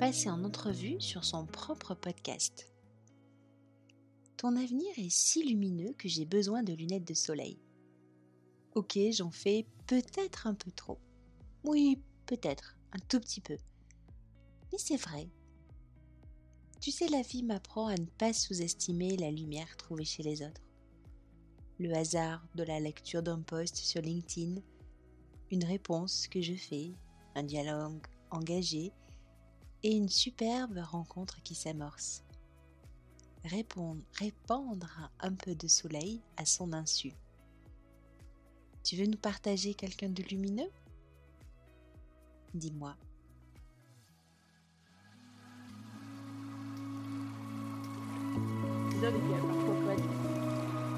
passer en entrevue sur son propre podcast. Ton avenir est si lumineux que j'ai besoin de lunettes de soleil. Ok, j'en fais peut-être un peu trop. Oui, peut-être, un tout petit peu. Mais c'est vrai. Tu sais, la vie m'apprend à ne pas sous-estimer la lumière trouvée chez les autres. Le hasard de la lecture d'un post sur LinkedIn, une réponse que je fais, un dialogue engagé et une superbe rencontre qui s'amorce. Répondre, répandre un peu de soleil à son insu. Tu veux nous partager quelqu'un de lumineux? Dis-moi.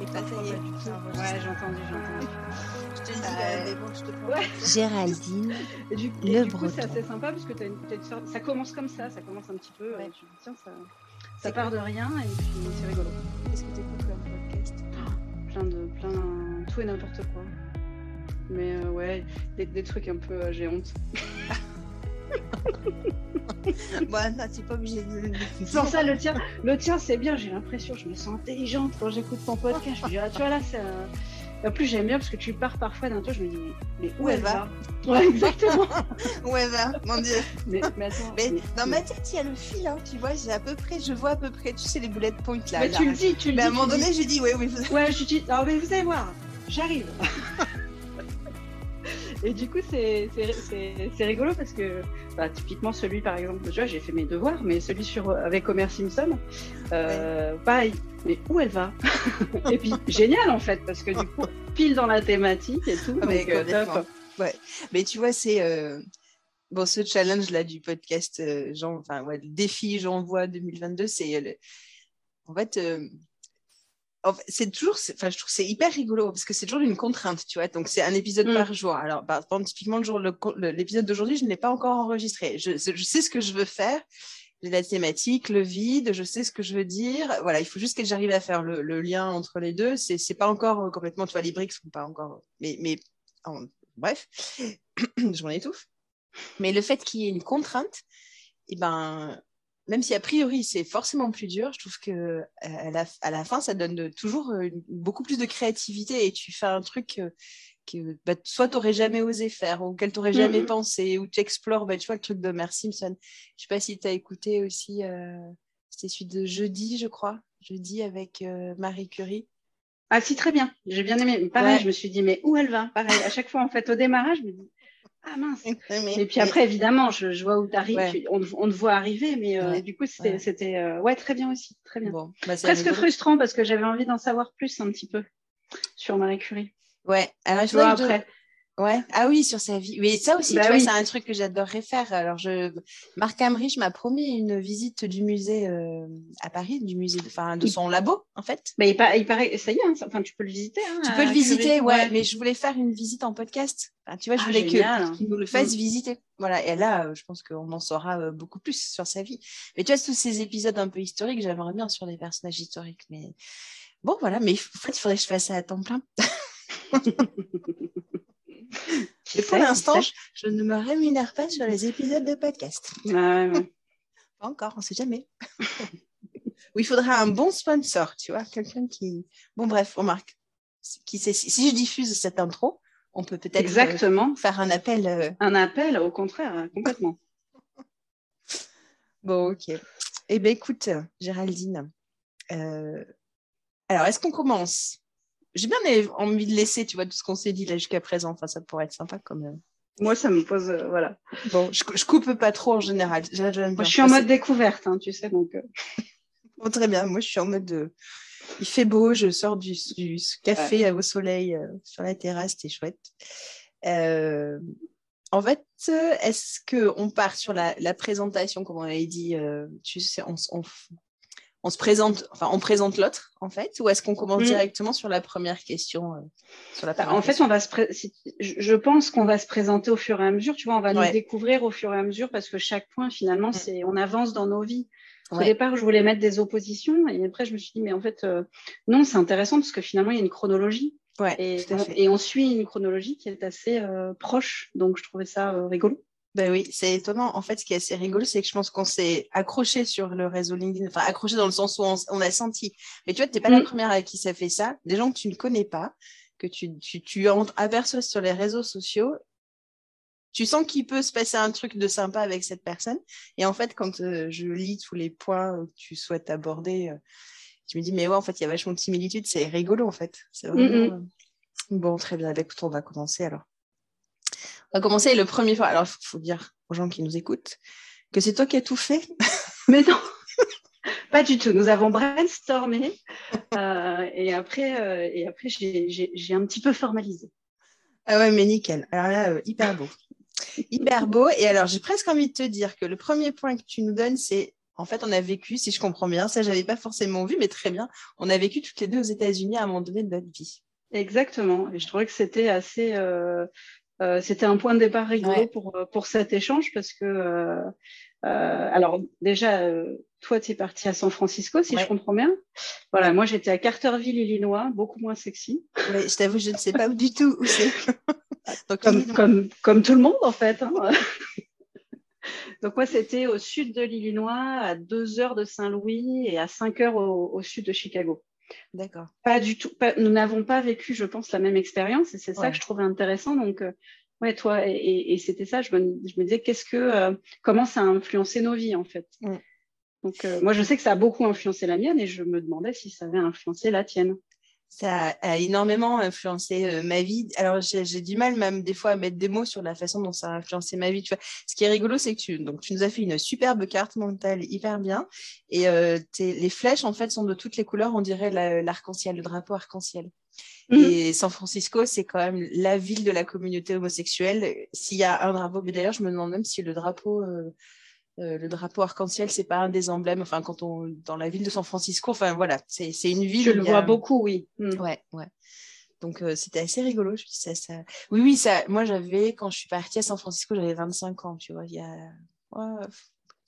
Ouais, j'ai entendu, j'ai entendu. Je te dis, euh, mais bon, je te prends. Ouais. Géraldine, du, le du coup, breton. c'est assez sympa parce que t'as une, t'as une sorte- ça commence comme ça, ça commence un petit peu. Ouais. euh, tu dis, tiens, ça, ça part de rien et puis c'est rigolo. Qu'est-ce que tu écoutes comme podcast? Plein de, plein, tout et n'importe quoi. Mais euh, ouais, des, des trucs un peu, euh, j'ai honte. Bon, non, tu pas obligé de Sans ça, le tien, le tien, c'est bien. J'ai l'impression, je me sens intelligente quand j'écoute ton podcast. Je me dis, ah, tu vois là, c'est. un- En plus, j'aime bien parce que tu pars parfois d'un truc. Je me dis, mais, où, Où elle elle va, Ouais, exactement. Ouais, va, mon dieu. mais, mais attends. Mais mais- dans ma tête, il y a le fil, hein, tu vois, j'ai à peu près, je vois à peu près, tu sais, les boulettes point là. mais là. tu le dis, tu le Mais dis. à un moment donné, j'ai dit, ouais, oui, vous-. Ouais, je dis, ah, mais vous allez voir, j'arrive. Et du coup, c'est rigolo parce que, bah, typiquement, celui, par exemple, tu vois, j'ai fait mes devoirs, mais celui sur, avec Homer Simpson, euh, pareil, mais où elle va? Et puis, génial en fait, parce que du coup, pile dans la thématique et tout. Ah, mais donc, euh, top. Mais tu vois, c'est. euh, Bon, ce challenge-là du podcast, euh, Jean- enfin, ouais, le défi J'envoie 2022, c'est. le- En fait. C'est toujours, enfin, je trouve c'est hyper rigolo parce que c'est toujours une contrainte, tu vois. Donc, c'est un épisode Mm. par jour. Alors, par exemple, typiquement, le jour, l'épisode d'aujourd'hui, je ne l'ai pas encore enregistré. Je, je sais ce que je veux faire. J'ai la thématique, le vide, je sais ce que je veux dire. Voilà, il faut juste que j'arrive à faire le, le lien entre les deux. C'est, c'est pas encore euh, complètement, tu vois, les briques sont pas encore, mais, mais en- bref, je m'en étouffe. Mais le fait qu'il y ait une contrainte, et ben, même si a priori c'est forcément plus dur, je trouve que euh, à la, à la fin ça donne de- toujours euh, une- beaucoup plus de créativité et tu fais un truc que bah, soit tu n'aurais jamais osé faire, ou auquel tu n'aurais jamais Mhm. pensé, ou tu explores, bah, tu vois, le truc de Homer Simpson. Je sais pas si tu as écouté aussi, euh, c'était celui de jeudi, je crois, jeudi avec euh, Marie Curie. Ah si, très bien. J'ai bien aimé. Pareil, Ouais. je me suis dit, mais où elle va? Pareil, à chaque fois, en fait, au démarrage, je me dis, ah mince. Mais- Et puis après, évidemment, je, je vois où tu arrives. Ouais. On, on te voit arriver, mais euh, du coup, c'était Ouais. c'était, euh, ouais, très bien aussi. Très bien. Bon, bah, Presque frustrant parce que j'avais envie d'en savoir plus un petit peu sur Marie Curie. Ouais, alors Tu vois, je- après. Ouais. Ah oui, sur sa vie. Mais ça aussi, Bah tu vois, oui. c'est un truc que j'adorerais faire. Alors, je... Marc Amrich m'a promis une visite du musée euh, à Paris, du musée, de... enfin, de son labo, en fait. Mais il, pa- il paraît, ça y est, hein, ça- enfin, tu peux le visiter. hein, Tu peux le visiter, ouais, mais je voulais faire une visite en podcast. Enfin, tu vois, je Ah, voulais que- génial. qu'il nous le fasse Mm. visiter. Voilà, et là, euh, je pense qu'on en saura euh, beaucoup plus sur sa vie. Mais tu vois, tous ces épisodes un peu historiques, j'aimerais bien sur les personnages historiques. Mais bon, voilà, mais en fait, il faudrait que je fasse ça à temps plein. Et pour l'instant, je, ne me rémunère pas sur les épisodes de podcast. sait. Ah, ouais, ouais. Pas encore, on sait jamais. Ou il faudra un bon sponsor, tu vois, quelqu'un qui. Bon, bref, remarque. Qui sait, si, je diffuse cette intro, on peut peut-être euh, Exactement. faire un appel. euh, Un appel, au contraire, complètement. Bon, ok. Eh bien, écoute, Géraldine. euh, Alors, est-ce qu'on commence? J'ai bien envie de laisser, tu vois, tout ce qu'on s'est dit là jusqu'à présent. Enfin, ça pourrait être sympa comme. euh, Moi, ça me pose, euh, voilà. Bon, je, je coupe pas trop en général. Moi, je suis en mode découverte, hein, tu sais, donc. euh, Bon, très bien. Moi, je suis en mode. de- Il fait beau, je sors du, du café au soleil euh, sur la terrasse, c'est chouette. En fait, est-ce qu'on part sur la, la présentation, comme on avait dit Tu sais, on, on on se présente, enfin, on présente l'autre, en fait, ou est-ce qu'on commence Mm. directement sur la première question euh, sur la Bah, première en fait, on va se pré- je pense qu'on va se présenter au fur et à mesure. Tu vois, on va Ouais. nous découvrir au fur et à mesure parce que chaque point, finalement, Mm. c'est on avance dans nos vies. Au départ, je voulais mettre des oppositions et après, je me suis dit, mais en fait, euh, non, c'est intéressant parce que finalement, il y a une chronologie Ouais, et, on, fait. et on suit une chronologie qui est assez euh, proche. Donc, je trouvais ça euh, rigolo. Ben oui, c'est étonnant. En fait, ce qui est assez rigolo, c'est que je pense qu'on s'est accroché sur le réseau LinkedIn, enfin accroché dans le sens où on, a senti. Mais tu vois, tu n'es pas la première à qui ça fait ça. Des gens que tu ne connais pas, que tu, tu, tu aperçois sur les réseaux sociaux, tu sens qu'il peut se passer un truc de sympa avec cette personne. Et en fait, quand euh, je lis tous les points que tu souhaites aborder, euh, je me dis, mais ouais, en fait, il y a vachement de similitudes. C'est rigolo, en fait. C'est mm, vraiment... Mm. Bon, très bien. Bah, écoute, on va commencer alors. On va commencer le premier fois. Alors, il faut, dire aux gens qui nous écoutent que c'est toi qui as tout fait. Mais non, pas du tout. Nous avons brainstormé euh, et après, euh, et après j'ai un petit peu formalisé. Ah ouais, mais nickel. Alors là, euh, hyper beau. Hyper beau. Et alors, j'ai presque envie de te dire que le premier point que tu nous donnes, c'est en fait, on a vécu, si je comprends bien, ça, j'avais pas forcément vu, mais très bien, on a vécu toutes les deux aux États-Unis à un moment donné de notre vie. Exactement. Et je trouvais que c'était assez, euh, c'était un point de départ rigolo pour, euh, pour cet échange parce que, euh, alors déjà, toi, tu es parti à San Francisco, si je comprends bien. Voilà, moi, j'étais à Carterville, Illinois, beaucoup moins sexy. je t'avoue, je ne sais pas du tout où c'est. comme, comme, comme, tout le monde, en fait. Hein. Donc moi, c'était au sud de l'Illinois, à 2 heures de Saint-Louis et à 5 heures au, sud de Chicago. D'accord. Pas du tout. nous n'avons pas vécu, je pense, la même expérience et c'est ça que je trouvais intéressant. Donc, euh, ouais, toi, et, c'était ça, je me, je me disais, qu'est-ce que, euh, comment ça a influencé nos vies en fait? Mm. Donc, euh, moi, je sais que ça a beaucoup influencé la mienne et je me demandais si ça avait influencé la tienne ça a énormément influencé euh, ma vie. Alors, j'ai du mal même des fois à mettre des mots sur la façon dont ça a influencé ma vie. Tu vois. Ce qui est rigolo, c'est que tu, donc, tu nous as fait une superbe carte mentale hyper bien. Et euh, les flèches, en fait, sont de toutes les couleurs. On dirait l'arc-en-ciel, le drapeau arc-en-ciel. Mmh. Et San Francisco, c'est quand même la ville de la communauté homosexuelle. S'il y a un drapeau, mais d'ailleurs, je me demande même si le drapeau... Euh, euh, le drapeau arc-en-ciel, c'est pas un des emblèmes. Enfin, quand on dans la ville de San Francisco, enfin voilà, c'est une ville. Je le vois beaucoup, oui. Mm. Ouais, ouais. Donc euh, c'était assez rigolo. Je ça, ça... Oui, oui, ça. Moi, j'avais quand je suis partie à San Francisco, j'avais 25 ans, tu vois. Il y a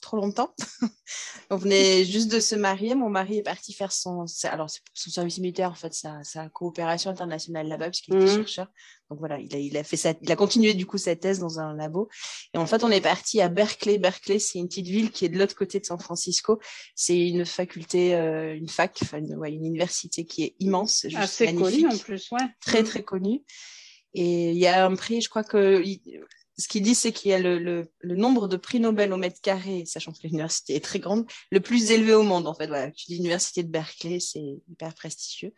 trop longtemps. on venait juste de se marier. Mon mari est parti faire son, alors son service militaire, en fait, sa, sa coopération internationale là-bas, puisqu'il était mmh. chercheur. Donc voilà, il a, il a fait il a continué du coup sa thèse dans un labo. Et en fait, on est parti à Berkeley. Berkeley, c'est une petite ville qui est de l'autre côté de San Francisco. C'est une faculté, euh, une fac, enfin, une, ouais, une université qui est immense, juste Assez connue en plus, ouais. Très mmh. très connue. Et il y a un prix, je crois que ce qu'il dit, c'est qu'il y a le, le, le, nombre de prix Nobel au mètre carré, sachant que l'université est très grande, le plus élevé au monde, en fait. Voilà, tu dis l'université de Berkeley, c'est hyper prestigieux.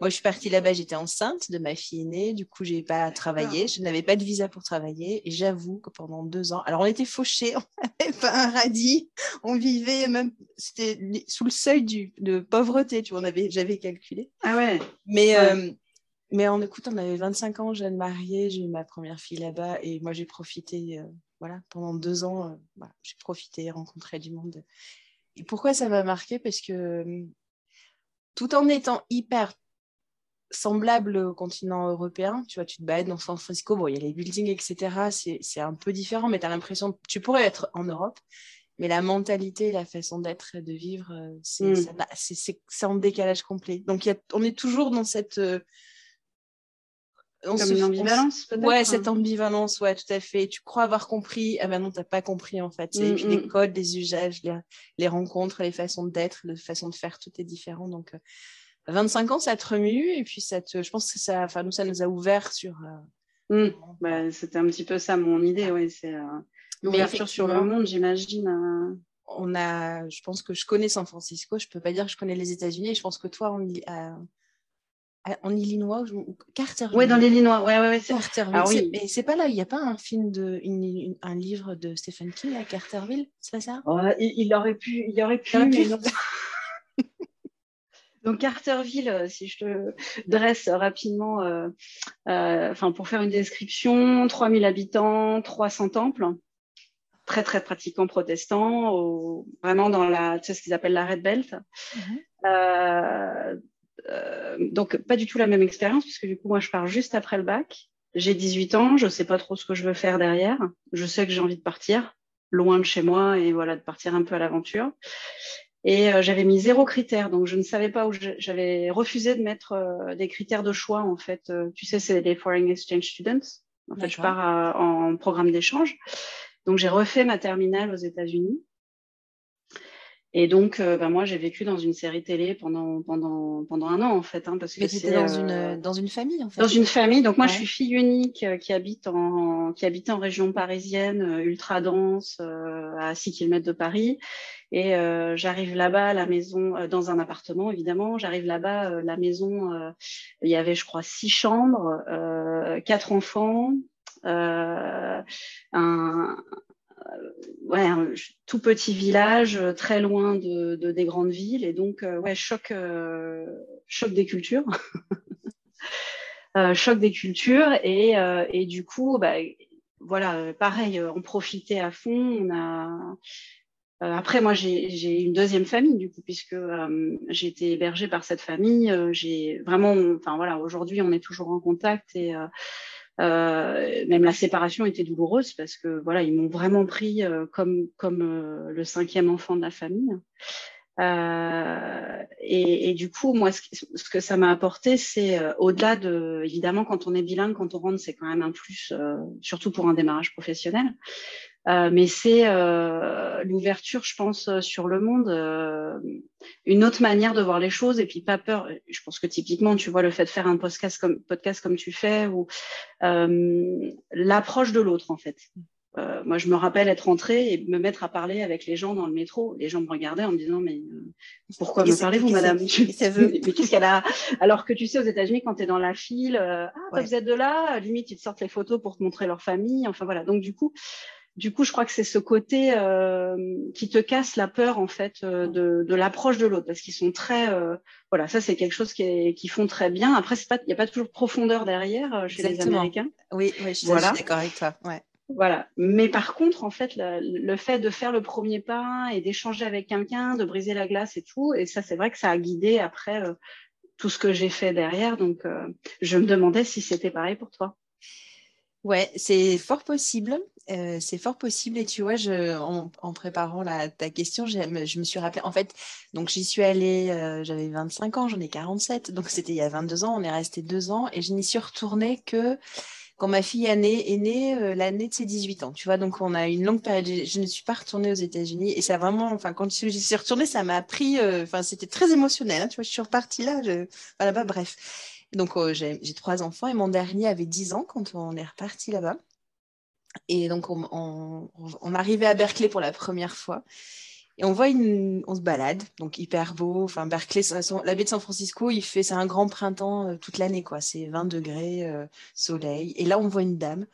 Moi, je suis partie là-bas, j'étais enceinte de ma fille aînée, du coup, j'ai pas travaillé, je n'avais pas de visa pour travailler, et j'avoue que pendant deux ans, alors on était fauchés, on n'avait pas un radis, on vivait même, c'était sous le seuil du, de pauvreté, tu vois, j'avais calculé. Ah ouais. Mais, euh, mais en écoute, on avait 25 ans, jeune mariée, j'ai eu ma première fille là-bas et moi j'ai profité, euh, voilà, pendant deux ans, euh, j'ai profité, rencontré du monde. Et pourquoi ça m'a marqué? Parce que hum, tout en étant hyper semblable au continent européen, tu vois, tu te balades dans San Francisco, bon, il y a les buildings, etc., c'est un peu différent, mais tu as l'impression, tu pourrais être en Europe, mais la mentalité, la façon d'être et de vivre, euh, c'est en décalage complet. Donc, y a, on est toujours dans cette comme une ambivalence, peut-être Ouais, cette ambivalence, ouais, tout à fait. Tu crois avoir compris, ah ben non, t'as pas compris en fait. et puis les codes, les usages, les, rencontres, les façons d'être, les façons de faire, tout est différent. Donc, 25 euh, ans, ça te remue et puis ça te, je pense que ça, enfin nous, ça nous a ouvert sur. Euh, mmh. bah, C'était un petit peu ça mon idée, oui. C'est euh, l'ouverture sur le monde, j'imagine. On a, je pense que je connais San Francisco. Je peux pas dire que je connais les États-Unis. Je pense que toi, on, en Illinois ou Carterville. Oui, dans l'Illinois. Ouais, ouais, ouais, Carterville. Ah, oui. Mais c'est pas là, il n'y a pas un film de un livre de Stephen King à Carterville, c'est pas ça? Il, aurait pu, il aurait pu, non. Donc Carterville, euh, si je te dresse rapidement, euh, euh, pour faire une description, 3000 habitants, 300 temples, très très pratiquants protestants, vraiment dans la, tu sais, ce qu'ils appellent la Red Belt. Euh, donc, pas du tout la même expérience, puisque du coup, moi, je pars juste après le bac. J'ai 18 ans, je ne sais pas trop ce que je veux faire derrière. Je sais que j'ai envie de partir loin de chez moi et voilà, de partir un peu à l'aventure. Et euh, j'avais mis zéro critère, donc je ne savais pas où j'avais refusé de mettre euh, des critères de choix. En fait, tu sais, c'est les foreign exchange students. En fait, je pars en programme d'échange. Donc j'ai refait ma terminale aux États-Unis. Et donc, euh, bah, moi, j'ai vécu dans une série télé pendant, pendant, pendant un an, en fait. Hein, parce Mais tu étais dans, une, dans une famille, en fait. Dans une famille. Donc, moi, je suis fille unique qui, habite en, qui habitait en région parisienne, ultra dense, à 6 km de Paris. Et euh, j'arrive là-bas à la maison, euh, dans un appartement évidemment. J'arrive là-bas, euh, la maison, il y avait je crois six chambres, quatre enfants, un, ouais, un tout petit village très loin de, de, des grandes villes. Et donc, ouais, choc, choc des cultures. choc des cultures. Et, et du coup, bah, voilà, pareil, on profitait à fond. On a euh, après, moi, j'ai une deuxième famille, du coup, puisque euh, j'ai été hébergée par cette famille. Euh, j'ai vraiment, enfin voilà, aujourd'hui, on est toujours en contact et même la séparation était douloureuse parce que voilà, ils m'ont vraiment pris comme comme le cinquième enfant de la famille. Et, et, du coup, moi, ce, ce que ça m'a apporté, c'est au-delà de, évidemment, quand on est bilingue, quand on rentre, c'est quand même un plus, surtout pour un démarrage professionnel. Euh, mais c'est euh, l'ouverture, je pense, euh, sur le monde, une autre manière de voir les choses et puis pas peur. Je pense que typiquement, tu vois, le fait de faire un podcast comme, podcast comme tu fais ou l'approche de l'autre, en fait. moi, je me rappelle être rentrée et me mettre à parler avec les gens dans le métro. Les gens me regardaient en me disant Mais pourquoi me parlez-vous, madame? Mais qu'est-ce qu'elle a? Alors que tu sais, aux États-Unis, quand tu es dans la file, ah, bah, vous êtes de là, limite, ils te sortent les photos pour te montrer leur famille. Enfin, voilà. Donc, du coup, du coup, je crois que c'est ce côté euh, qui te casse la peur en fait euh, de, l'approche de l'autre, parce qu'ils sont très, euh, voilà, ça c'est quelque chose qui, font très bien. Après, il n'y a pas toujours de profondeur derrière chez les Américains. Oui, je suis d'accord avec toi. Voilà. Mais par contre, en fait, le, fait de faire le premier pas et d'échanger avec quelqu'un, de briser la glace et tout, et ça, c'est vrai que ça a guidé après tout ce que j'ai fait derrière. Donc, je me demandais si c'était pareil pour toi. Ouais, c'est fort possible. Euh, c'est fort possible. Et tu vois, je, en, préparant la, ta question, je, me suis rappelé. En fait, donc j'y suis allée, euh, j'avais 25 ans, j'en ai 47. Donc c'était il y a 22 ans, on est resté deux ans. Et je n'y suis retournée que quand ma fille est née, est née euh, l'année de ses 18 ans. Tu vois, donc on a une longue période. Je, ne suis pas retournée aux États-Unis. Et ça vraiment, enfin, quand je suis retournée, ça m'a pris, enfin, c'était très émotionnel. Hein, tu vois, je suis repartie là. Je, voilà, bah, bref. Donc, euh, j'ai trois enfants et mon dernier avait 10 ans quand on est reparti là-bas. Et donc, on, on, on, arrivait à Berkeley pour la première fois. Et on voit une, on se balade, donc hyper beau. Enfin, Berkeley, la baie de San Francisco, il fait, c'est un grand printemps euh, toute l'année, quoi. C'est 20 degrés, euh, soleil. Et là, on voit une dame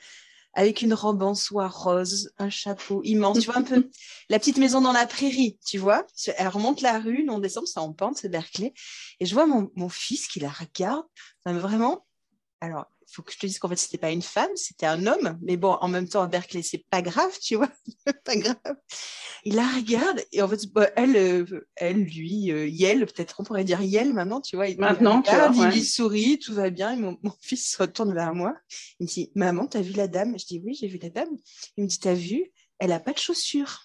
avec une robe en soie rose, un chapeau immense. Tu vois un peu la petite maison dans la prairie, tu vois. Elle remonte la rue, on descend, c'est en pente, c'est Berkeley. Et je vois mon, mon fils qui la regarde. vraiment, alors faut que je te dise qu'en fait, c'était pas une femme, c'était un homme. Mais bon, en même temps, à Berkeley, c'est pas grave, tu vois. pas grave. Il la regarde et en fait, bah, elle, euh, elle, lui, euh, Yel, peut-être on pourrait dire Yel maintenant, tu vois. Il maintenant, il lui sourit, tout va bien. Et mon, mon, fils se retourne vers moi. Il me dit, maman, t'as vu la dame? Je dis, oui, j'ai vu la dame. Il me dit, t'as vu Elle a pas de chaussures.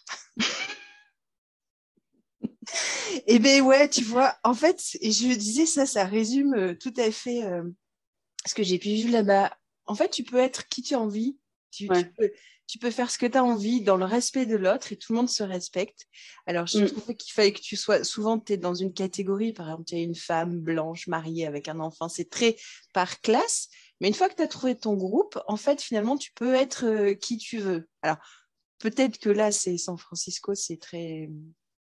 et eh ben ouais, tu vois, en fait, je disais ça, ça résume euh, tout à fait ce que j'ai pu vivre là-bas, en fait, tu peux être qui tu as envie. Tu, peux, faire ce que tu as envie dans le respect de l'autre et tout le monde se respecte. Alors, je mm. trouvais qu'il fallait que tu sois. Souvent, tu es dans une catégorie, par exemple, tu es une femme blanche mariée avec un enfant. C'est très par classe. Mais une fois que tu as trouvé ton groupe, en fait, finalement, tu peux être euh, qui tu veux. Alors, peut-être que là, c'est San Francisco, c'est très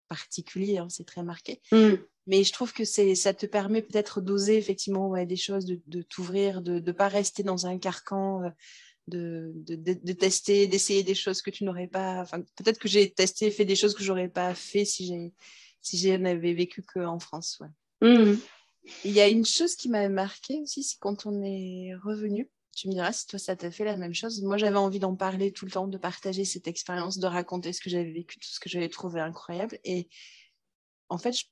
particulier, hein, c'est très marqué. Mm. Mais je trouve que c'est, ça te permet peut-être d'oser effectivement ouais, des choses, de, de t'ouvrir, de ne pas rester dans un carcan, euh, de, de, de, tester, d'essayer des choses que tu n'aurais pas. Enfin, peut-être que j'ai testé, fait des choses que j'aurais pas fait si j'ai si j'avais vécu qu'en France. Ouais. Mmh. Il y a une chose qui m'a marqué aussi, c'est quand on est revenu. Tu me diras si toi ça t'a fait la même chose. Moi j'avais envie d'en parler tout le temps, de partager cette expérience, de raconter ce que j'avais vécu, tout ce que j'avais trouvé incroyable. Et en fait, je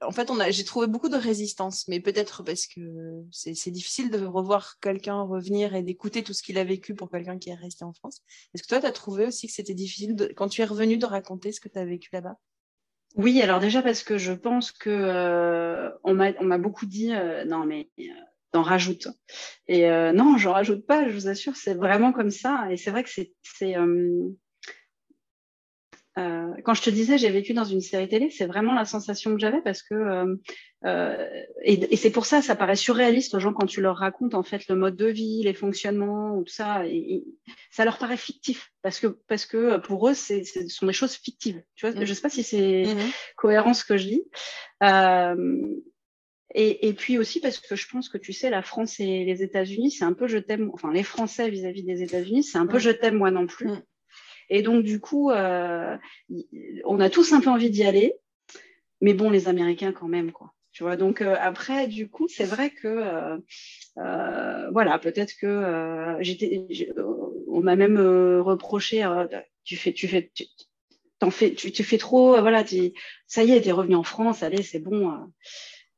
en fait, on a, j'ai trouvé beaucoup de résistance, mais peut-être parce que c'est, difficile de revoir quelqu'un revenir et d'écouter tout ce qu'il a vécu pour quelqu'un qui est resté en France. Est-ce que toi, tu as trouvé aussi que c'était difficile, quand tu es revenu, de raconter ce que tu as vécu là-bas? Oui, alors déjà parce que je pense que euh, on, m'a, beaucoup dit, euh, non mais euh, t'en rajoutes. Et non, j'en rajoute pas, je vous assure, c'est vraiment comme ça. Et c'est vrai que c'est, c'est euh, quand je te disais j'ai vécu dans une série télé, c'est vraiment la sensation que j'avais parce que euh, euh, et, et c'est pour ça ça paraît surréaliste aux gens quand tu leur racontes en fait le mode de vie, les fonctionnements ou tout ça, et, ça leur paraît fictif parce que parce que pour eux c'est ce sont des choses fictives. Tu vois, mmh. je sais pas si c'est mmh. cohérent ce que je dis. Et, et, puis aussi parce que je pense que tu sais, la France et les États-Unis, c'est un peu je t'aime, enfin les Français vis-à-vis des États-Unis, c'est un peu je t'aime moi non plus. Et donc, du coup, euh, on a tous un peu envie d'y aller, mais bon, les Américains quand même, quoi. Tu vois, donc euh, après, du coup, c'est vrai que, euh, voilà, peut-être que j'étais, on m'a même reproché, tu fais, tu fais, tu, fais, tu, tu, fais trop, voilà, ça y est, t'es revenu en France, allez, c'est bon.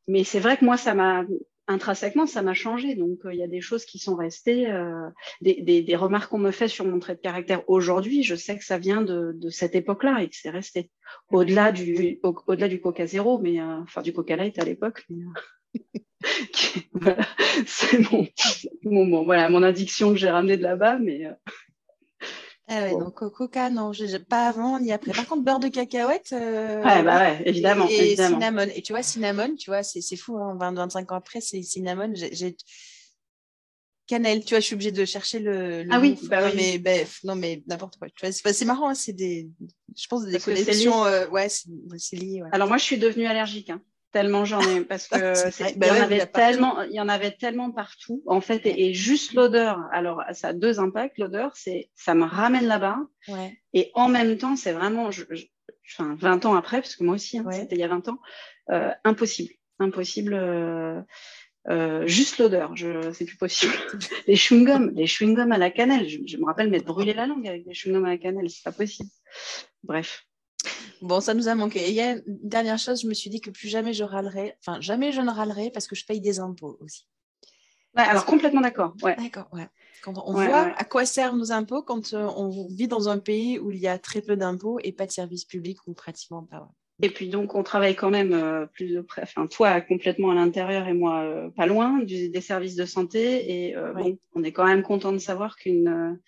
Mais c'est vrai que moi, ça m'a, intrinsèquement, ça m'a changé. Donc, euh, il y a des choses qui sont restées, euh, des, remarques qu'on me fait sur mon trait de caractère aujourd'hui. Je sais que ça vient de, cette époque-là et que c'est resté au-delà du, au, delà du Coca Zéro, mais euh, enfin du Coca Light à l'époque. c'est mon, voilà, mon addiction que j'ai ramenée de là-bas, mais ah ouais, donc coca, non, pas avant ni après. Par contre, beurre de cacahuète. Euh, ouais, bah ouais, évidemment. Et, cinnamon. Et tu vois, cinnamon, tu vois, c'est fou, hein, 20, 25 ans après, c'est cinnamon. J'ai cannelle, tu vois, je suis obligée de chercher le. ah oui, bah Mais, bah, non, mais n'importe quoi. Tu vois, c'est marrant, hein, c'est des. Je pense des connexions. Euh, ouais, c'est lié. Ouais. Alors, moi, je suis devenue allergique. Hein tellement j'en ai parce que bah il y en avait tellement il y en avait tellement partout en fait et, juste l'odeur alors ça a deux impacts l'odeur c'est ça me ramène là-bas et en même temps c'est vraiment je, enfin 20 ans après parce que moi aussi hein, c'était il y a 20 ans euh, impossible impossible euh, euh, juste l'odeur, je c'est plus possible. les chewing-gums, les chewing-gums à la cannelle, je, je me rappelle m'être brûlé la langue avec des chewing-gums à la cannelle, c'est pas possible. Bref. Bon, ça nous a manqué. il y a une dernière chose, je me suis dit que plus jamais je râlerai, enfin jamais je ne râlerai parce que je paye des impôts aussi. Ouais, alors complètement d'accord. Ouais. D'accord, ouais. Quand on voit à quoi servent nos impôts quand euh, on vit dans un pays où il y a très peu d'impôts et pas de services publics ou pratiquement pas. Et puis donc on travaille quand même euh, plus de près, enfin toi complètement à l'intérieur et moi euh, pas loin des services de santé et bon, on est quand même content de savoir qu'une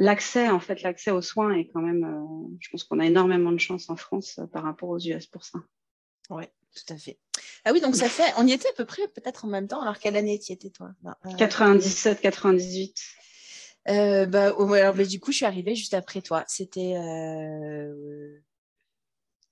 l'accès, en fait, l'accès aux soins est quand même, euh, je pense qu'on a énormément de chance en France euh, par rapport aux US pour ça. Oui, tout à fait. Ah oui, donc ça fait, on y était à peu près, peut-être en même temps. Alors, quelle année y étais, toi? 97, 98. Euh, bah, alors, mais du coup, je suis arrivée juste après toi. C'était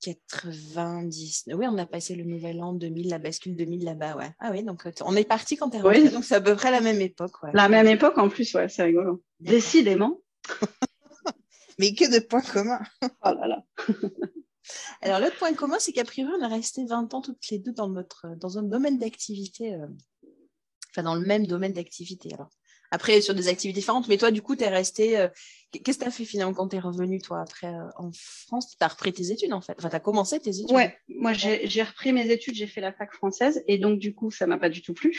90. Oui, on a passé le nouvel an 2000, la bascule 2000 là-bas, ouais. Ah oui, donc on est parti quand tu es rentrée, donc c'est à peu près la même époque. La même époque en plus, ouais, c'est rigolo. Décidément. Mais que de points communs. oh là là. Alors, l'autre point commun, c'est qu'à priori, on est resté 20 ans toutes les deux dans, notre, dans un domaine d'activité, euh, enfin, dans le même domaine d'activité. Alors, après, sur des activités différentes, mais toi, du coup, tu es resté. Euh, qu'est-ce que tu as fait finalement quand tu es revenu, toi, après euh, en France? Tu as repris tes études, en fait. Enfin, tu as commencé tes études. Ouais, moi, j'ai repris mes études, j'ai fait la fac française, et donc, du coup, ça m'a pas du tout plu.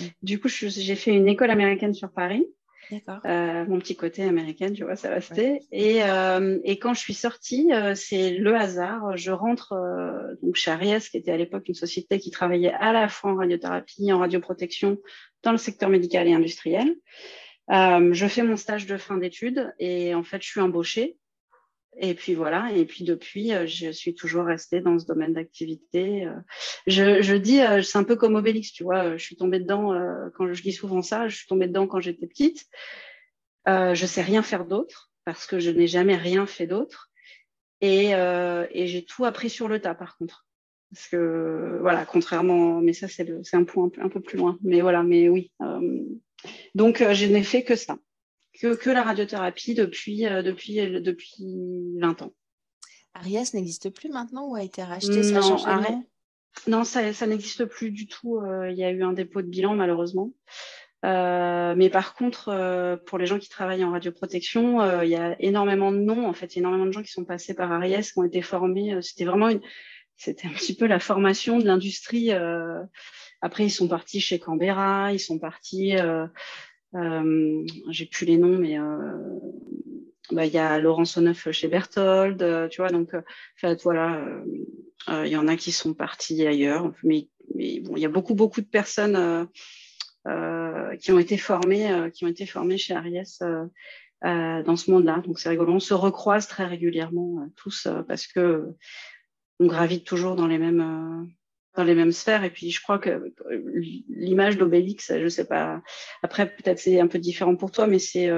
Mm. Du coup, j'ai fait une école américaine sur Paris. Euh, mon petit côté américain, tu vois, ça restait. Et, euh, et, quand je suis sortie, euh, c'est le hasard. Je rentre donc chez Ariès, qui était à l'époque une société qui travaillait à la fois en radiothérapie, en radioprotection, dans le secteur médical et industriel. je fais mon stage de fin d'études et en fait, je suis embauchée et puis voilà, et puis depuis, euh, je suis toujours restée dans ce domaine d'activité. Euh. Je, je dis, euh, c'est un peu comme Obélix, tu vois, je suis tombée dedans, quand je dis souvent ça, je suis tombée dedans quand j'étais petite. Je sais rien faire d'autre parce que je n'ai jamais rien fait d'autre. Et, et j'ai tout appris sur le tas, par contre. Parce que, voilà, contrairement, mais ça, c'est un point un peu plus loin. Mais voilà, mais oui. donc, je n'ai fait que ça que, la radiothérapie depuis, euh, depuis, euh, depuis 20 ans. Arias n'existe plus maintenant ou a été racheté Non, ça, non, ça, ça n'existe plus du tout. Euh, il y a eu un dépôt de bilan malheureusement. mais par contre, pour les gens qui travaillent en radioprotection, il y a énormément de noms. En fait, il y a énormément de gens qui sont passés par Arias, qui ont été formés. C'était vraiment une, c'était un petit peu la formation de l'industrie. après, ils sont partis chez Canberra, ils sont partis j'ai plus les noms, mais euh, bah, il y a Laurence Soneuf chez Berthold, euh, tu vois, donc en fait, voilà, il y en a qui sont partis ailleurs, mais, mais bon, il y a beaucoup, beaucoup de personnes qui ont été formées, qui ont été formées chez Ariès dans ce monde-là. Donc c'est rigolo. On se recroise très régulièrement tous parce que on gravite toujours dans les mêmes dans les mêmes sphères. Et puis, je crois que l'image d'Obélix, je sais pas. Après, peut-être c'est un peu différent pour toi, mais c'est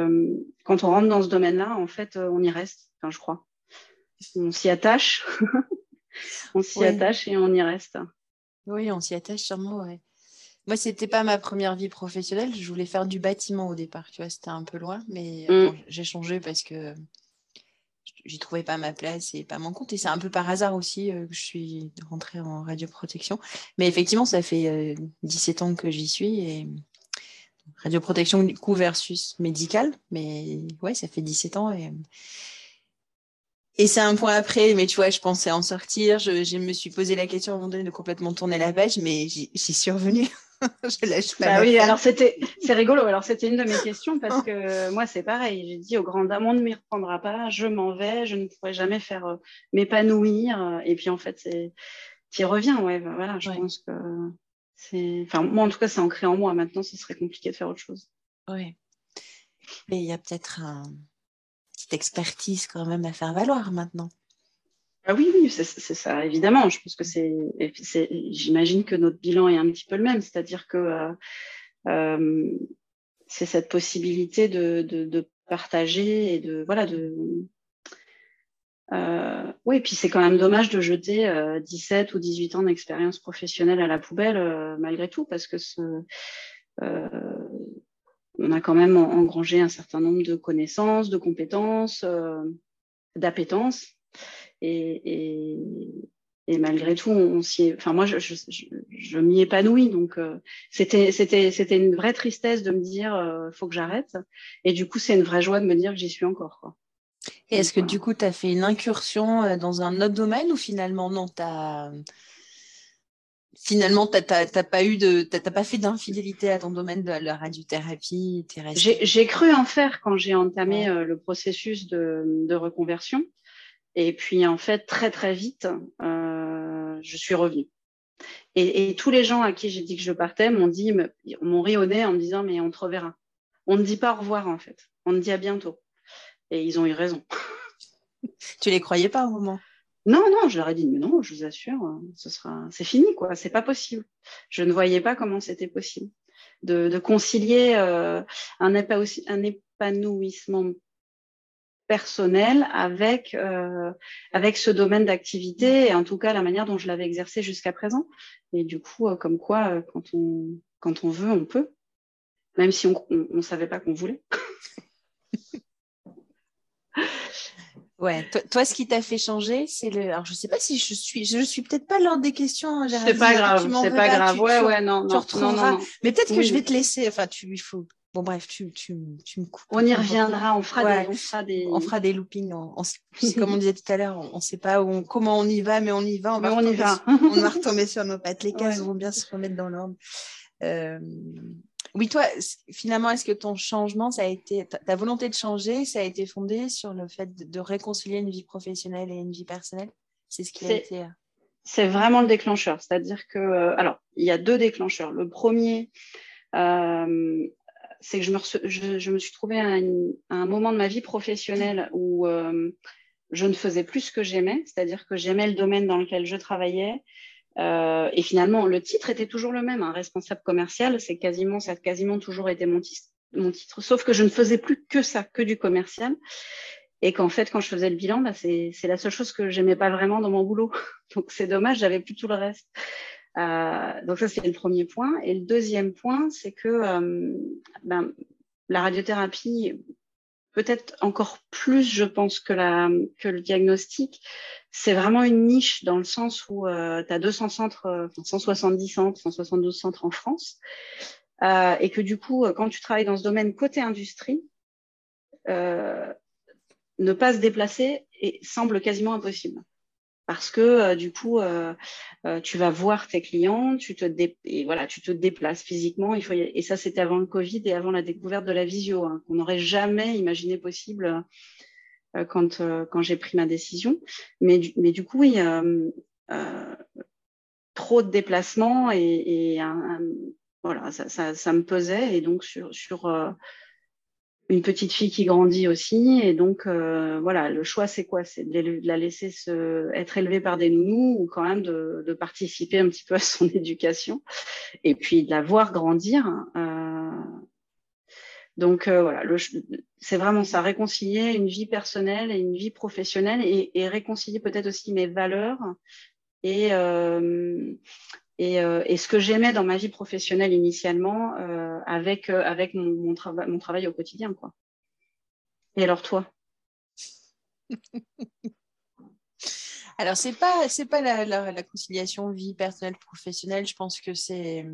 quand on rentre dans ce domaine-là, en fait, on y reste. Enfin, je crois. On s'y attache. on s'y attache et on y reste. Oui, on s'y attache sûrement, ouais. Moi, c'était pas ma première vie professionnelle. Je voulais faire du bâtiment au départ, tu vois, c'était un peu loin, mais mm. j'ai changé parce que j'y trouvais pas ma place et pas mon compte. Et c'est un peu par hasard aussi euh, que je suis rentrée en radioprotection. Mais effectivement, ça fait 17 euh, ans que j'y suis et radioprotection du coup versus médical. Mais ouais, ça fait 17 ans et et c'est un point après, mais tu vois, je pensais en sortir. Je, me suis posé la question à un moment donné de complètement tourner la page, mais j'y suis revenue. je lâche pas. Bah oui, alors c'était, c'est rigolo. Alors c'était une de mes questions parce que moi c'est pareil. J'ai dit au grand dame, on ne m'y reprendra pas, je m'en vais, je ne pourrai jamais faire euh, m'épanouir. Et puis en fait, c'est, y reviens, ouais. Bah voilà, je pense que c'est, enfin moi en tout cas, c'est ancré en moi. Maintenant, ce serait compliqué de faire autre chose. Oui. Mais il y a peut-être un expertise quand même à faire valoir maintenant. Ah oui, oui, c'est ça, évidemment. Je pense que c'est, j'imagine que notre bilan est un petit peu le même, c'est-à-dire que euh, euh, c'est cette possibilité de, partager et de voilà de euh, oui, puis c'est quand même dommage de jeter 17 ou 18 ans d'expérience professionnelle à la poubelle malgré tout, parce que on a quand même engrangé un certain nombre de connaissances, de compétences, d'appétences. Et, malgré tout, on, s'y enfin moi, je, m'y épanouis. Donc, euh, c'était, c'était, c'était une vraie tristesse de me dire, euh, faut que j'arrête. Et du coup, c'est une vraie joie de me dire que j'y suis encore. Et est-ce que du coup, tu as fait une incursion dans un autre domaine ou finalement non, tu as finalement, tu n'as pas eu de, pas fait d'infidélité à ton domaine de la radiothérapie J'ai cru en faire quand j'ai entamé euh, le processus de, reconversion. Et puis, en fait, très, très vite, euh, je suis revenue. Et, tous les gens à qui j'ai dit que je partais m'ont dit, m'ont ri au nez en me disant, mais on te reverra. On ne dit pas au revoir, en fait. On te dit à bientôt. Et ils ont eu raison. tu les croyais pas au moment? Non, non, je leur ai dit, mais non, je vous assure, ce sera, c'est fini, quoi. C'est pas possible. Je ne voyais pas comment c'était possible de, concilier euh, un, épanouissement personnel avec, euh, avec ce domaine d'activité et en tout cas la manière dont je l'avais exercé jusqu'à présent. Et du coup, euh, comme quoi, quand on, quand on veut, on peut, même si on ne savait pas qu'on voulait. Ouais, toi, ce qui t'a fait changer, c'est le. Alors, je sais pas si je suis, je suis peut-être pas l'ordre des questions. Hein, c'est pas grave, c'est pas grave. ouais, ouais, non, non, non, Mais peut-être que je vais te laisser. Enfin, tu, il faut. Bon, bref, tu, tu, tu me coupes. On y reviendra, on fera, des, on fera des. On fera des loopings. On, comme on disait tout à l'heure, on, ne sait pas où comment on y va, mais on y va. On va, on y va. on va retomber sur nos pattes. Les cases vont bien se remettre dans l'ordre. Euh, oui, toi, finalement, est-ce que ton changement, ça a été, ta volonté de changer, ça a été fondé sur le fait de, réconcilier une vie professionnelle et une vie personnelle? C'est ce qui a été. Euh, c'est vraiment le déclencheur. C'est-à-dire que, euh, alors, il y a deux déclencheurs. Le premier, euh, c'est que je me, suis trouvée à, un moment de ma vie professionnelle où je ne faisais plus ce que j'aimais, c'est-à-dire que j'aimais le domaine dans lequel je travaillais, euh, et finalement, le titre était toujours le même. Un responsable commercial, c'est quasiment, ça a quasiment toujours été mon, mon, titre, sauf que je ne faisais plus que ça, que du commercial. Et qu'en fait, quand je faisais le bilan, bah, c'est la seule chose que j'aimais pas vraiment dans mon boulot. Donc c'est dommage, j'avais plus tout le reste. Euh, donc ça, c'est le premier point. Et le deuxième point, c'est que euh, ben, la radiothérapie, peut-être encore plus, je pense, que, la, que le diagnostic. C'est vraiment une niche dans le sens où euh, tu as 200 centres, 170 centres, 172 centres en France. Euh, et que du coup, quand tu travailles dans ce domaine côté industrie, euh, ne pas se déplacer et semble quasiment impossible parce que euh, du coup, euh, euh, tu vas voir tes clients, tu te, et voilà, tu te déplaces physiquement. Et ça, c'était avant le Covid et avant la découverte de la visio, hein, qu'on n'aurait jamais imaginé possible quand, quand j'ai pris ma décision. Mais du, mais du coup, oui, trop de déplacements et, voilà, ça, ça, ça, me pesait. Et donc, sur, sur une petite fille qui grandit aussi. Et donc, voilà, le choix, c'est quoi? C'est de la laisser se, être élevée par des nounous ou quand même de, participer un petit peu à son éducation. Et puis de la voir grandir. Donc euh, voilà, c'est vraiment ça, réconcilier une vie personnelle et une vie professionnelle et, réconcilier peut-être aussi mes valeurs et, euh, euh, et, ce que j'aimais dans ma vie professionnelle initialement avec, avec mon, mon, mon, travail au quotidien. Quoi. Et alors toi? Alors c'est pas pas la, conciliation vie personnelle professionnelle, je pense que c'est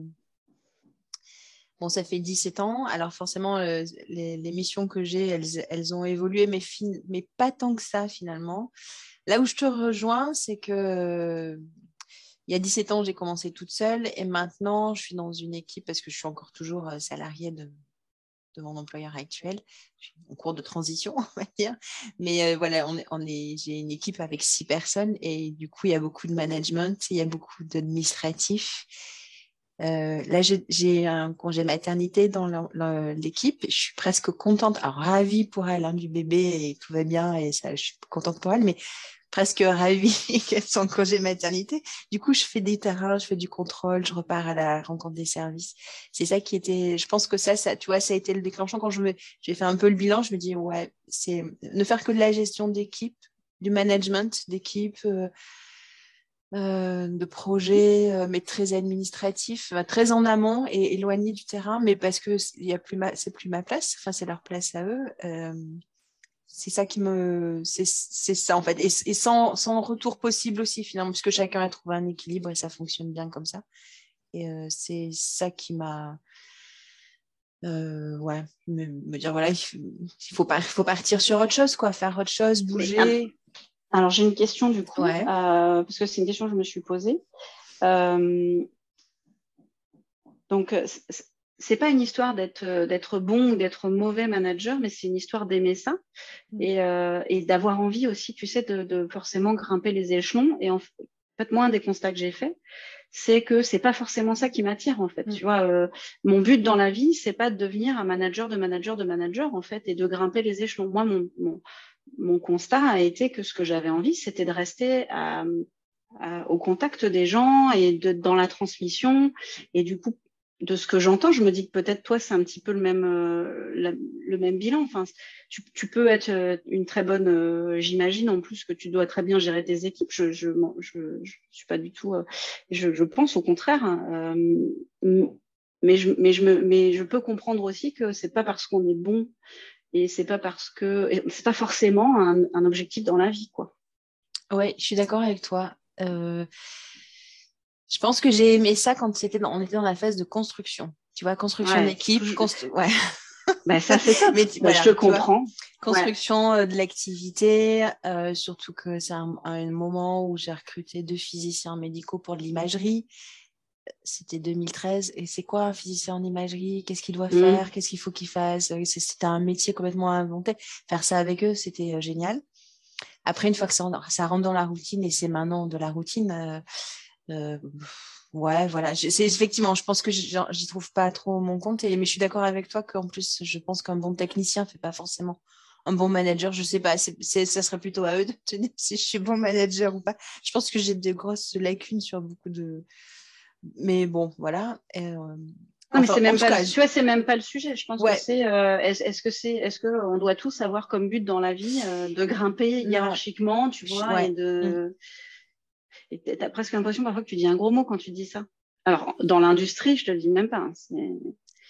Bon, ça fait 17 ans, alors forcément, euh, les, missions que j'ai, elles, ont évolué, mais, mais pas tant que ça finalement. Là où je te rejoins, c'est que il y a 17 ans, j'ai commencé toute seule et maintenant, je suis dans une équipe parce que je suis encore toujours euh, salariée de, mon employeur actuel. Je suis en cours de transition, on va dire. Mais euh, voilà, on on est, j'ai une équipe avec six personnes et du coup, il y a beaucoup de management, il y a beaucoup d'administratif. Euh, là, j'ai un congé maternité dans l'équipe. Je suis presque contente, alors ravie pour elle, hein, du bébé et tout va bien et ça, je suis contente pour elle, mais presque ravie qu'elle soit en congé maternité. Du coup, je fais des terrains, je fais du contrôle, je repars à la rencontre des services. C'est ça qui était, je pense que ça, ça, tu vois, ça a été le déclenchant quand je me, j'ai fait un peu le bilan. Je me dis, ouais, c'est ne faire que de la gestion d'équipe, du management d'équipe. Euh, euh, de projets, euh, mais très administratifs, euh, très en amont et éloigné du terrain, mais parce que a plus c'est plus ma place, enfin c'est leur place à eux. C'est ça qui me, c'est ça en fait, et, sans, sans, retour possible aussi finalement, puisque chacun a trouvé un équilibre et ça fonctionne bien comme ça. Et c'est ça qui m'a, ouais, me, dire voilà, il faut, pas, faut partir sur autre chose, quoi, faire autre chose, bouger. Alors j'ai une question du coup, euh, parce que c'est une question que je me suis posée. Euh, donc c'est pas une histoire d'être d'être bon ou d'être mauvais manager, mais c'est une histoire d'aimer ça mm. euh, et, d'avoir envie aussi, tu sais, de, forcément grimper les échelons. Et en fait, moi, un des constats que j'ai fait, c'est que c'est pas forcément ça qui m'attire en fait. Mm. Tu vois, mon but dans la vie, c'est pas de devenir un manager de manager de manager en fait et de grimper les échelons. Moi, mon, mon constat a été que ce que j'avais envie, c'était de rester au contact des gens et de, dans la transmission. Et du coup, de ce que j'entends, je me dis que peut-être toi, c'est un petit peu le même, euh, bilan. Enfin, tu, peux être euh, une très bonne, euh, j'imagine en plus que tu dois très bien gérer tes équipes. Je je suis pas du tout, je, pense au contraire. Hein, mais je, peux comprendre aussi que c'est pas parce qu'on est bon et c'est pas parce que c'est pas forcément un, objectif dans la vie quoi je suis d'accord avec toi je pense que j'ai aimé ça quand c'était on était dans la phase de construction. Tu vois construction d'équipe ouais. Ben, ça c'est ça mais ben, je te comprends. Construction euh, de l'activité euh, surtout que c'est un, un, moment où j'ai recruté deux physiciens médicaux pour de l'imagerie. C'était 2013. Et c'est quoi un physicien en imagerie? Qu'est-ce qu'il doit mmh. faire? Qu'est-ce qu'il faut qu'il fasse? C'était un métier complètement inventé. Faire ça avec eux, c'était euh, génial. Après, une fois que ça, ça, rentre dans la routine, et c'est maintenant de la routine, euh, euh, ouais, voilà. C'est effectivement, je pense que j'y trouve pas trop mon compte. Et, mais je suis d'accord avec toi qu'en plus, je pense qu'un bon technicien fait pas forcément un bon manager. Je sais pas, c'est ça serait plutôt à eux de te dire si je suis bon manager ou pas. Je pense que j'ai de grosses lacunes sur beaucoup de mais bon, voilà. Euh, mais c'est même pas, tu vois, c'est même pas le sujet. Je pense que c'est, euh, est-ce que c'est, est-ce que on doit tous avoir comme but dans la vie euh, de grimper hiérarchiquement, tu vois, et de, et t'as presque l'impression parfois que tu dis un gros mot quand tu dis ça. Alors dans l'industrie, je te le dis même pas. Hein,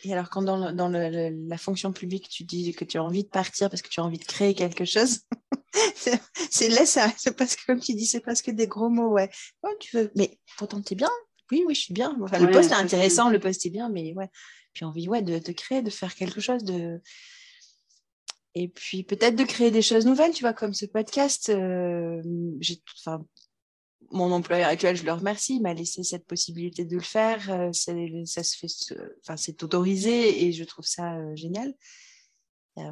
et alors quand dans, dans la fonction publique, tu dis que tu as envie de partir parce que tu as envie de créer quelque chose, c'est là, c'est parce que comme tu dis, c'est presque des gros mots, ouais. Oh, tu veux, mais pourtant t'es bien, oui, oui, je suis bien. le poste est intéressant, le poste est bien, mais ouais. Puis envie ouais, de, créer, de faire quelque chose, de. Et puis peut-être de créer des choses nouvelles, tu vois, comme ce podcast. Euh, j'ai, enfin, mon employeur actuel, je le remercie, m'a laissé cette possibilité de le faire. Euh, ça se fait, enfin, c'est autorisé et je trouve ça euh, génial.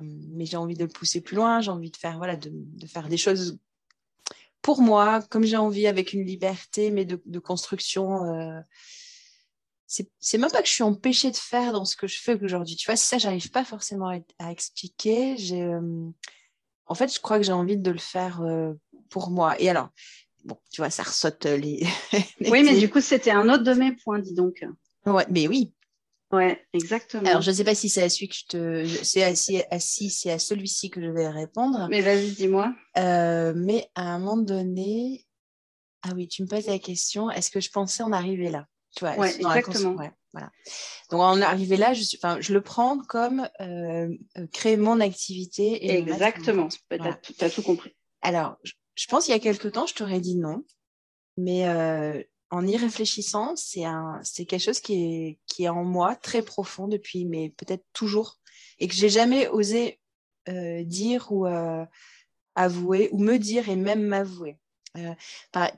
mais j'ai envie de le pousser plus loin, j'ai envie de faire, voilà, de, de faire des choses pour moi, comme j'ai envie, avec une liberté, mais de, construction. Euh, c'est même pas que je suis empêchée de faire dans ce que je fais aujourd'hui. Tu vois, ça, j'arrive pas forcément à, expliquer. J'ai, euh, en fait, je crois que j'ai envie de le faire euh, pour moi. Et alors, bon, tu vois, ça ressaute les. oui, mais du coup, c'était un autre de mes points, dis donc. Ouais, mais oui. Ouais, exactement. Alors, je ne sais pas si c'est à celui que je te. C'est à, si, c'est à celui-ci que je vais répondre. Mais vas-y, dis-moi. Euh, mais à un moment donné. Ah oui, tu me poses la question, est-ce que je pensais en arriver là? Tu vois, exactement. voilà. Donc, en arrivé là, je, suis, je le prends comme euh, euh, créer mon activité. Et exactement, tu as, tout compris. Alors, je, pense qu'il y a quelques temps, je t'aurais dit non. Mais en y réfléchissant, c'est un, c'est quelque chose qui est, qui est en moi très profond depuis, mais peut-être toujours, et que j'ai jamais osé euh, dire ou euh, avouer, ou me dire et même m'avouer. Euh,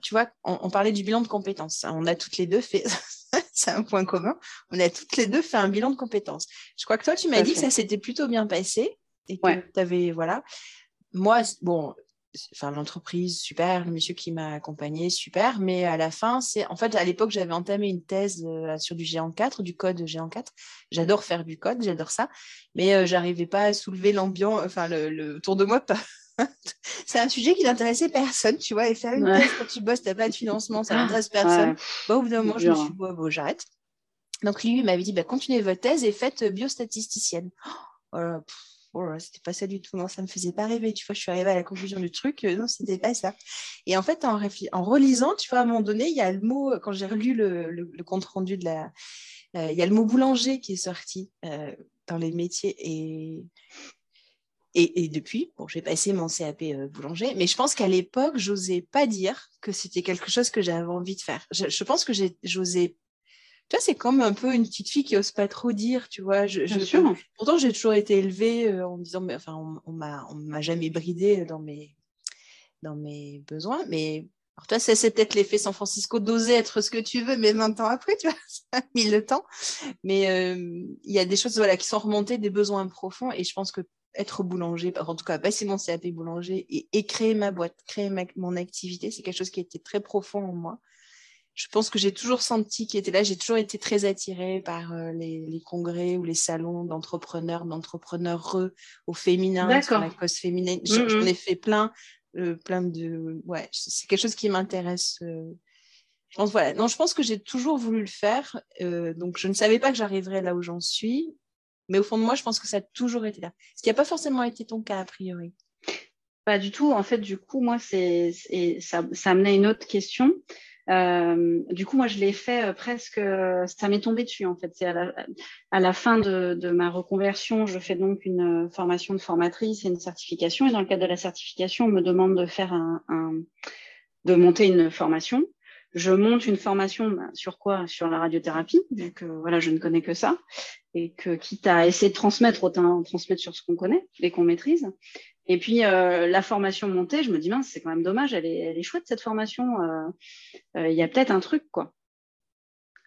tu vois, on, parlait du bilan de compétences. On a toutes les deux fait, c'est un point commun, on a toutes les deux fait un bilan de compétences. Je crois que toi, tu m'as dit que ça s'était plutôt bien passé et que tu avais, voilà. Moi, bon, enfin l'entreprise super le monsieur qui m'a accompagné super mais à la fin c'est en fait à l'époque j'avais entamé une thèse euh, sur du géant 4 du code géant 4 j'adore faire du code j'adore ça mais euh, j'arrivais pas à soulever l'ambiance enfin le, tour de moi pas. C'est un sujet qui n'intéressait personne tu vois et faire une thèse quand tu bosses t'as pas de financement ça n'intéresse personne. Au bout d'un moment je me suis dit bon, j'arrête. Donc lui il m'avait dit bah, continuez votre thèse et faites biostatisticienne oh, oh c'était pas ça du tout, non, ça me faisait pas rêver, tu vois, je suis arrivée à la conclusion du truc, euh, non, c'était pas ça. Et en fait, en, relisant, tu vois, à un moment donné, il y a le mot, quand j'ai relu le, compte rendu de la, euh, il y a le mot boulanger qui est sorti euh, dans les métiers et, et, depuis, bon, j'ai passé mon CAP boulanger, mais je pense qu'à l'époque, j'osais pas dire que c'était quelque chose que j'avais envie de faire. Je pense que j'osais tu vois, c'est comme un peu une petite fille qui ose pas trop dire, tu vois. Je, Pourtant, j'ai toujours été élevée euh, en me disant, mais, enfin, on, on m'a jamais bridée dans mes, dans mes besoins. Mais alors, toi, c'est peut-être l'effet San Francisco d'oser être ce que tu veux, mais 20 ans après, tu vois, ça a mis le temps. Mais euh, il y a des choses voilà, qui sont remontées, des besoins profonds. Et je pense que être boulanger, en tout cas passer mon CAP boulanger et, et créer ma boîte, créer mon activité, c'est quelque chose qui était très profond en moi je pense que j'ai toujours senti qu'il était là. J'ai toujours été très attirée par euh, les, congrès ou les salons d'entrepreneurs, d'entrepreneurs au féminin, sur la cause féminine. J'en ai fait plein, euh, plein de. Ouais, c'est quelque chose qui m'intéresse. Euh. Je pense, voilà. Non, je pense que j'ai toujours voulu le faire. donc, je ne savais pas que j'arriverais là où j'en suis. Mais au fond de moi, je pense que ça a toujours été là. Ce qui n'a pas forcément été ton cas, a priori. Pas du tout. En fait, du coup, moi, c'est, ça, ça amenait une autre question. Euh, du coup, moi, je l'ai fait euh, presque, ça m'est tombé dessus en fait. C'est à la, à la fin de, de, ma reconversion, je fais donc une formation de formatrice et une certification. Et dans le cadre de la certification, on me demande de faire un, un de monter une formation. Je monte une formation bah, sur quoi? Sur la radiothérapie, vu que voilà, je ne connais que ça, et que quitte à essayer de transmettre, autant transmettre sur ce qu'on connaît et qu'on maîtrise. Et puis euh, la formation montée, je me dis mince, c'est quand même dommage, elle est, elle est chouette cette formation. Euh, euh, il y a peut-être un truc quoi.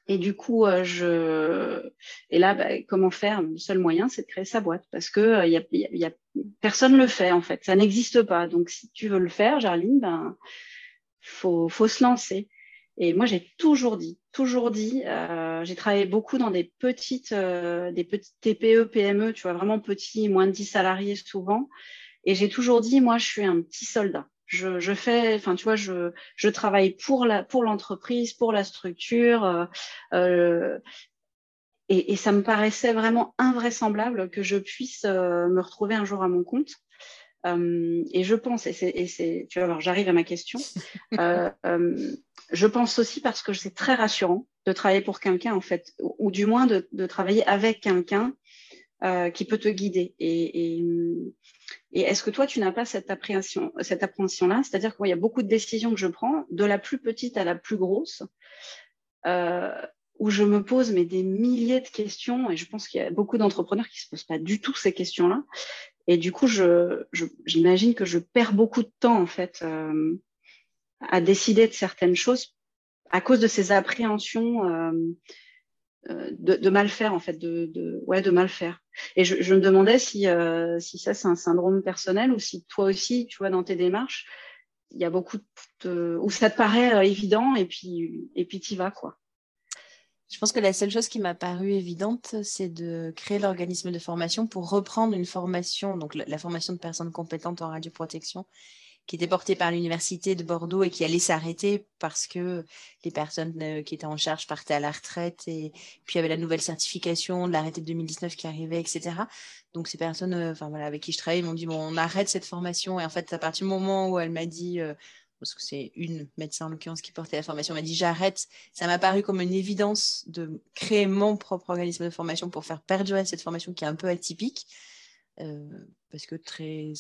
Et du coup, je et là, bah, comment faire? Le seul moyen, c'est de créer sa boîte parce que il y y a, personne le fait en fait, ça n'existe pas. Donc si tu veux le faire, Jarline, ben faut faut se lancer. Et moi, j'ai toujours dit, toujours dit, euh, j'ai travaillé beaucoup dans des petites, des petites TPE, PME, tu vois, vraiment petits, moins de 10 salariés souvent. Et j'ai toujours dit, moi, je suis un petit soldat. Je, je fais, enfin, tu vois, je, je travaille pour la, pour l'entreprise, pour la structure. Euh, euh, et, et, ça me paraissait vraiment invraisemblable que je puisse euh, me retrouver un jour à mon compte. Euh, et je pense, et c'est, tu vois, alors j'arrive à ma question. Euh, je pense aussi parce que c'est très rassurant de travailler pour quelqu'un, en fait, ou, ou du moins de, de travailler avec quelqu'un qui peut te guider. Et, et, et est-ce que toi, tu n'as pas cette appréhension, cette appréhension-là? C'est-à-dire qu'il y a beaucoup de décisions que je prends, de la plus petite à la plus grosse, euh, où je me pose mais des milliers de questions, et je pense qu'il y a beaucoup d'entrepreneurs qui se posent pas du tout ces questions-là. Et du coup, je, j'imagine que je perds beaucoup de temps en fait euh, à décider de certaines choses à cause de ces appréhensions. Euh, euh, de, mal faire en fait, de, ouais, de mal faire. Et je, me demandais si, euh, si ça c'est un syndrome personnel ou si toi aussi, tu vois, dans tes démarches, il y a beaucoup de, où ça te paraît euh, évident et puis et puis t'y vas quoi. Je pense que la seule chose qui m'a paru évidente, c'est de créer l'organisme de formation pour reprendre une formation, donc la, formation de personnes compétentes en radioprotection, qui était portée par l'université de Bordeaux et qui allait s'arrêter parce que les personnes euh, qui étaient en charge partaient à la retraite et puis il y avait la nouvelle certification de l'arrêté de 2019 qui arrivait, etc. Donc ces personnes, euh, enfin voilà, avec qui je travaille, m'ont dit bon, on arrête cette formation et en fait à partir du moment où elle m'a dit euh, parce que c'est une médecin en l'occurrence qui portait la formation, m'a dit j'arrête. Ça m'a paru comme une évidence de créer mon propre organisme de formation pour faire perdurer cette formation qui est un peu atypique, euh, parce que très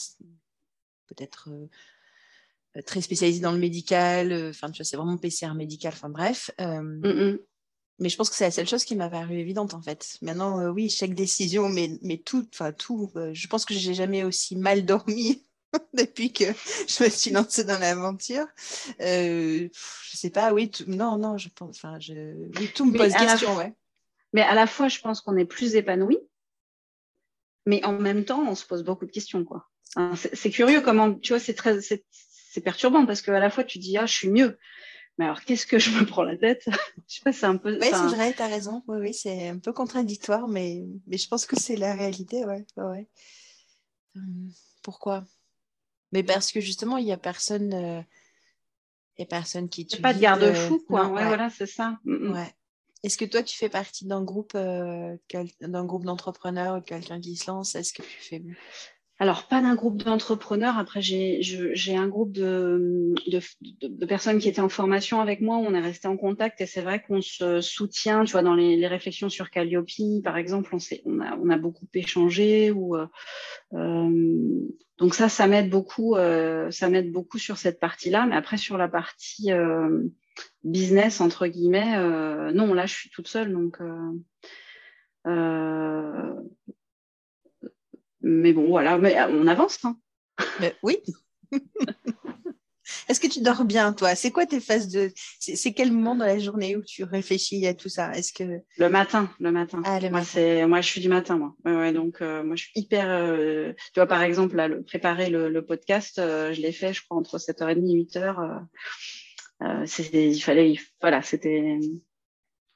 peut-être euh, très spécialisé dans le médical. Euh, enfin, tu vois, c'est vraiment PCR médical. Enfin bref. Mm. Mais je pense que c'est la seule chose qui m'a paru évidente en fait. Maintenant, oui, chaque décision, mais, mais tout, enfin tout. je pense que j'ai jamais aussi mal dormi depuis que je me suis lancée dans l'aventure. Euh, je sais pas, oui, non, non, je pense, enfin, je, oui, tout me pose question, ouais. Mais à la fois, je pense qu'on est plus épanoui, mais en même temps, on se pose beaucoup de questions, quoi. Hein, c'est curieux comment, tu vois, c'est très, c'est perturbant parce qu'à la fois, tu dis, ah, je suis mieux. Mais alors, qu'est-ce que je me prends la tête? Je sais pas, c'est un peu. Oui, c'est vrai, tu as raison. Oui, oui, c'est un peu contradictoire, mais, mais je pense que c'est la réalité, ouais. ouais. Hum, pourquoi? Mais parce que justement, il n'y a personne. Euh, il y a personne qui. Il n'y a pas de garde-fou, quoi. ouais, voilà, c'est ça. Mm, mm. Ouais. Est-ce que toi, tu fais partie d'un groupe, euh, d'un groupe d'entrepreneurs ou quelqu'un qui se lance? Est-ce que tu fais alors, pas d'un groupe d'entrepreneurs. Après, j'ai un groupe de, de, personnes qui étaient en formation avec moi. On est resté en contact et c'est vrai qu'on se soutient. Tu vois, dans les, réflexions sur Calliope, par exemple, on, on, a, on a beaucoup échangé. Euh, euh, donc ça, ça m'aide beaucoup. Euh, ça m'aide beaucoup sur cette partie-là. Mais après, sur la partie business entre guillemets, non, là, je suis toute seule. Donc mais bon, voilà, mais euh, on avance. Hein. oui. Est-ce que tu dors bien, toi? C'est quoi tes phases de. C'est quel moment dans la journée où tu réfléchis à tout ça? Est-ce que le matin, le matin. Ah, moi, c'est moi, je suis du matin, moi. Ouais, donc euh, moi, je suis hyper. Euh, tu vois, par exemple, là, le, préparer le, podcast, je l'ai fait, je crois, entre 7h30 et 8h. il fallait, voilà, c'était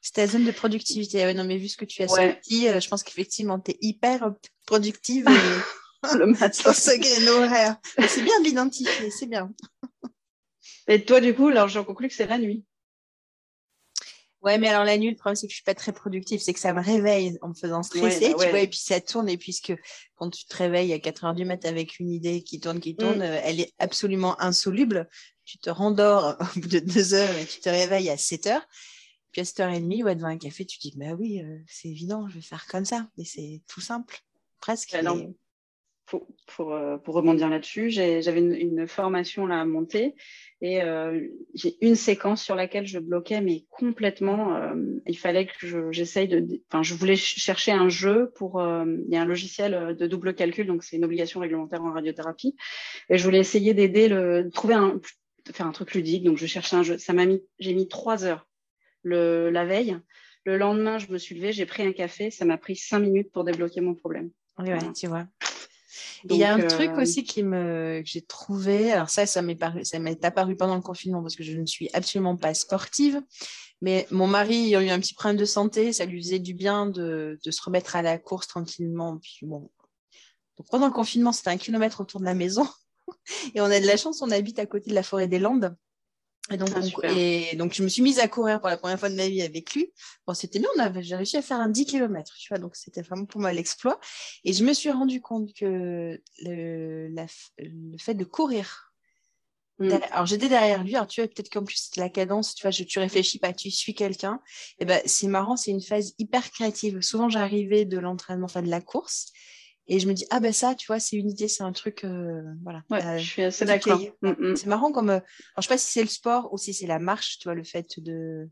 c'est ta zone de productivité. Ah non, mais vu ce que tu as sorti, euh, je pense qu'effectivement, tu es hyper productive le matin. ce créneau horaire. C'est bien de l'identifier, c'est bien. Et toi, du coup, alors j'en conclus que c'est la nuit. Ouais, mais alors la nuit, le problème, c'est que je suis pas très productive. C'est que ça me réveille en me faisant stresser, bah tu vois, et puis ça tourne. Et puisque quand tu te réveilles à 4 heures du matin avec une idée qui tourne, qui tourne, mm. euh, elle est absolument insoluble. Tu te rendors au bout de 2 heures et tu te réveilles à 7 heures. Puis à 7h30, ouais, devant un café, tu te dis, bah oui, euh, c'est évident, je vais faire comme ça. Mais c'est tout simple, presque. pour, pour, euh, pour, rebondir là-dessus, j'avais une, formation là à monter et euh, j'ai une séquence sur laquelle je bloquais, mais complètement. il fallait que j'essaye de. Enfin, je voulais chercher un jeu pour. il y a un logiciel de double calcul, donc c'est une obligation réglementaire en radiothérapie. Et je voulais essayer d'aider le. trouver un. faire un truc ludique, donc je cherchais un jeu. Ça m'a mis. J'ai mis trois heures le, la veille. Le lendemain, je me suis levée, j'ai pris un café. Ça m'a pris cinq minutes pour débloquer mon problème. Oui, tu vois. Il y a un truc euh, aussi qui me, que j'ai trouvé. Alors ça, ça m'est ça m'est apparu pendant le confinement parce que je ne suis absolument pas sportive. Mais mon mari a eu un petit problème de santé. Ça lui faisait du bien de, de se remettre à la course tranquillement. Puis bon. Donc pendant le confinement, c'était un kilomètre autour de la maison. Et on a de la chance, on habite à côté de la forêt des Landes. Et donc, ah, et donc, je me suis mise à courir pour la première fois de ma vie avec lui. Bon, c'était bien, j'ai réussi à faire un 10 km, tu vois, donc c'était vraiment pour moi l'exploit. Et je me suis rendu compte que le, le fait de courir, mmh. alors j'étais derrière lui, alors tu vois, peut-être qu'en plus la cadence, tu vois, je, tu réfléchis pas, tu suis quelqu'un. Et ben, c'est marrant, c'est une phase hyper créative. Souvent, j'arrivais de l'entraînement, enfin de la course, et je me dis, ah ben ça, tu vois, c'est une idée, c'est un truc. Euh, voilà. Ouais, je suis assez d'accord. Mm, mm. C'est marrant comme. Euh, alors, je sais pas si c'est le sport ou si c'est la marche, tu vois, le fait de.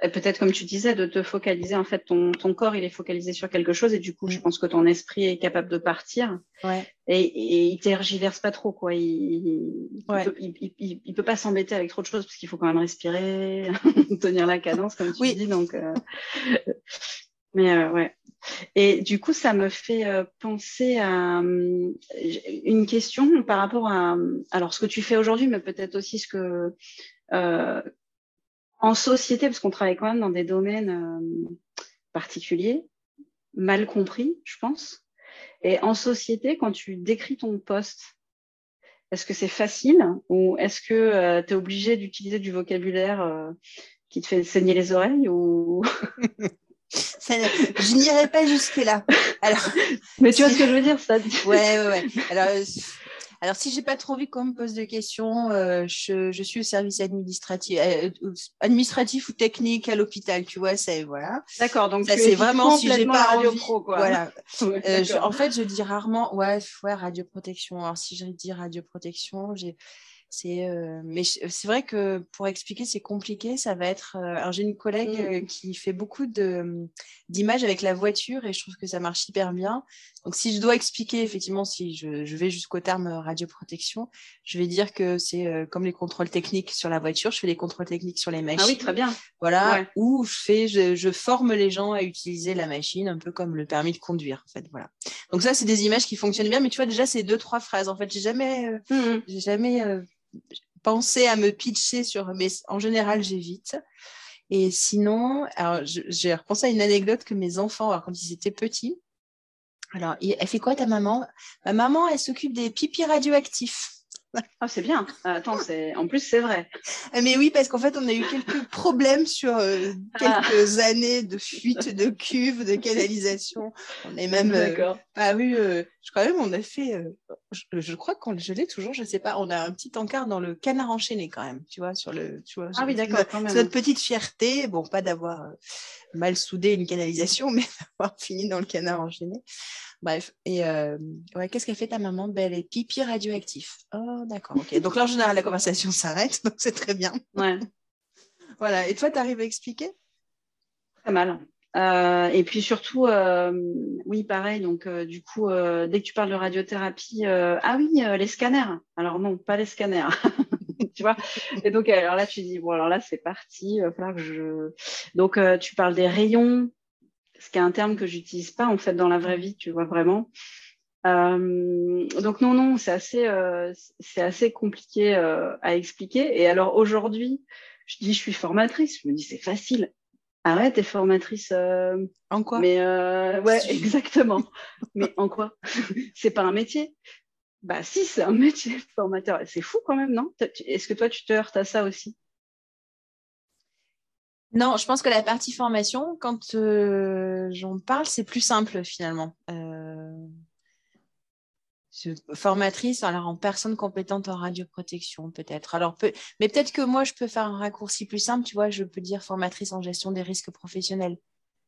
Peut-être, comme tu disais, de te focaliser. En fait, ton, ton, corps, il est focalisé sur quelque chose et du coup, je mm. pense que ton esprit est capable de partir. Ouais. Et, et il tergiverse pas trop, quoi. Il, ouais. il, peut, peut, pas s'embêter avec trop de choses parce qu'il faut quand même respirer, tenir la cadence, comme tu dis. Donc, euh... mais ouais. Et du coup, ça me fait euh, penser à euh, une question par rapport à alors ce que tu fais aujourd'hui, mais peut-être aussi ce que euh, en société, parce qu'on travaille quand même dans des domaines euh, particuliers, mal compris, je pense. Et en société, quand tu décris ton poste, est-ce que c'est facile ou est-ce que euh, tu es obligé d'utiliser du vocabulaire euh, qui te fait saigner les oreilles ou? je n'irai pas jusque-là. Alors, Mais tu vois ce que je veux dire ça Ouais, ouais, ouais. Alors, alors, si j'ai pas trop envie qu'on me pose de questions, euh, je, je, suis au service administratif, euh, administratif ou technique à l'hôpital, tu vois, c'est voilà. D'accord, donc c'est vraiment si j'ai pas radio envie, pro, quoi. Voilà. euh, je, en fait, je dis rarement, ouais, ouais, radioprotection. Alors, si je dis radioprotection, j'ai c'est, euh, mais c'est vrai que pour expliquer, c'est compliqué. Ça va être. Euh, alors, j'ai une collègue mmh. euh, qui fait beaucoup de, d'images avec la voiture et je trouve que ça marche hyper bien. Donc, si je dois expliquer, effectivement, si je, je vais jusqu'au terme radioprotection, je vais dire que c'est comme les contrôles techniques sur la voiture. Je fais les contrôles techniques sur les machines. Ah oui, très bien. Voilà. Ou je fais, je, je, forme les gens à utiliser la machine, un peu comme le permis de conduire, en fait. Voilà. Donc, ça, c'est des images qui fonctionnent bien. Mais tu vois, déjà, c'est deux, trois phrases. En fait, j'ai jamais, mmh. j'ai jamais penser à me pitcher sur, mais en général, j'évite. Et sinon, j'ai repensé à une anecdote que mes enfants, alors, quand ils étaient petits, alors, elle fait quoi ta maman? Ma maman, elle s'occupe des pipis radioactifs. Ah, c'est bien. Attends, en plus, c'est vrai. Ah, mais oui, parce qu'en fait, on a eu quelques problèmes sur euh, ah. quelques années de fuite de cuves, de canalisation. On est même. Euh, euh, je crois même, on a fait. Je, crois qu'on je l'ai toujours, je ne sais pas. On a un petit encart dans le canard enchaîné quand même, tu vois, sur le. Tu vois, ah oui, d'accord. C'est notre petite fierté. Bon, pas d'avoir mal soudé une canalisation, mais d'avoir fini dans le canard enchaîné. Bref, et euh, ouais, qu'est-ce qu'elle fait ta maman ben, Elle est pipi radioactif? Oh, d'accord, ok. Donc là, en général, la conversation s'arrête, donc c'est très bien. Ouais. voilà, et toi, tu arrives à expliquer? Très mal. Euh, et puis surtout, euh, oui, pareil. Donc, du coup, dès que tu parles de radiothérapie, ah oui, les scanners. Alors non, pas les scanners. tu vois? Et donc, alors là, tu dis bon, alors là, c'est parti. Il va falloir que je. Donc, tu parles des rayons, ce qui est un terme que j'utilise pas en fait dans la vraie vie, tu vois vraiment. Euh, donc non, non, c'est assez, euh, c'est assez compliqué euh, à expliquer. Et alors aujourd'hui, je dis je suis formatrice. Je me dis c'est facile. Arrête, t'es formatrice. en quoi? Mais ouais, exactement. Mais en quoi? C'est pas un métier? Bah si, c'est un métier formateur. C'est fou quand même, non? Est-ce que toi tu te heurtes à ça aussi? Non, je pense que la partie formation, quand euh, j'en parle, c'est plus simple finalement. Euh, formatrice, alors en personne compétente en radioprotection peut-être. Alors mais peut-être que moi je peux faire un raccourci plus simple. Tu vois, je peux dire formatrice en gestion des risques professionnels.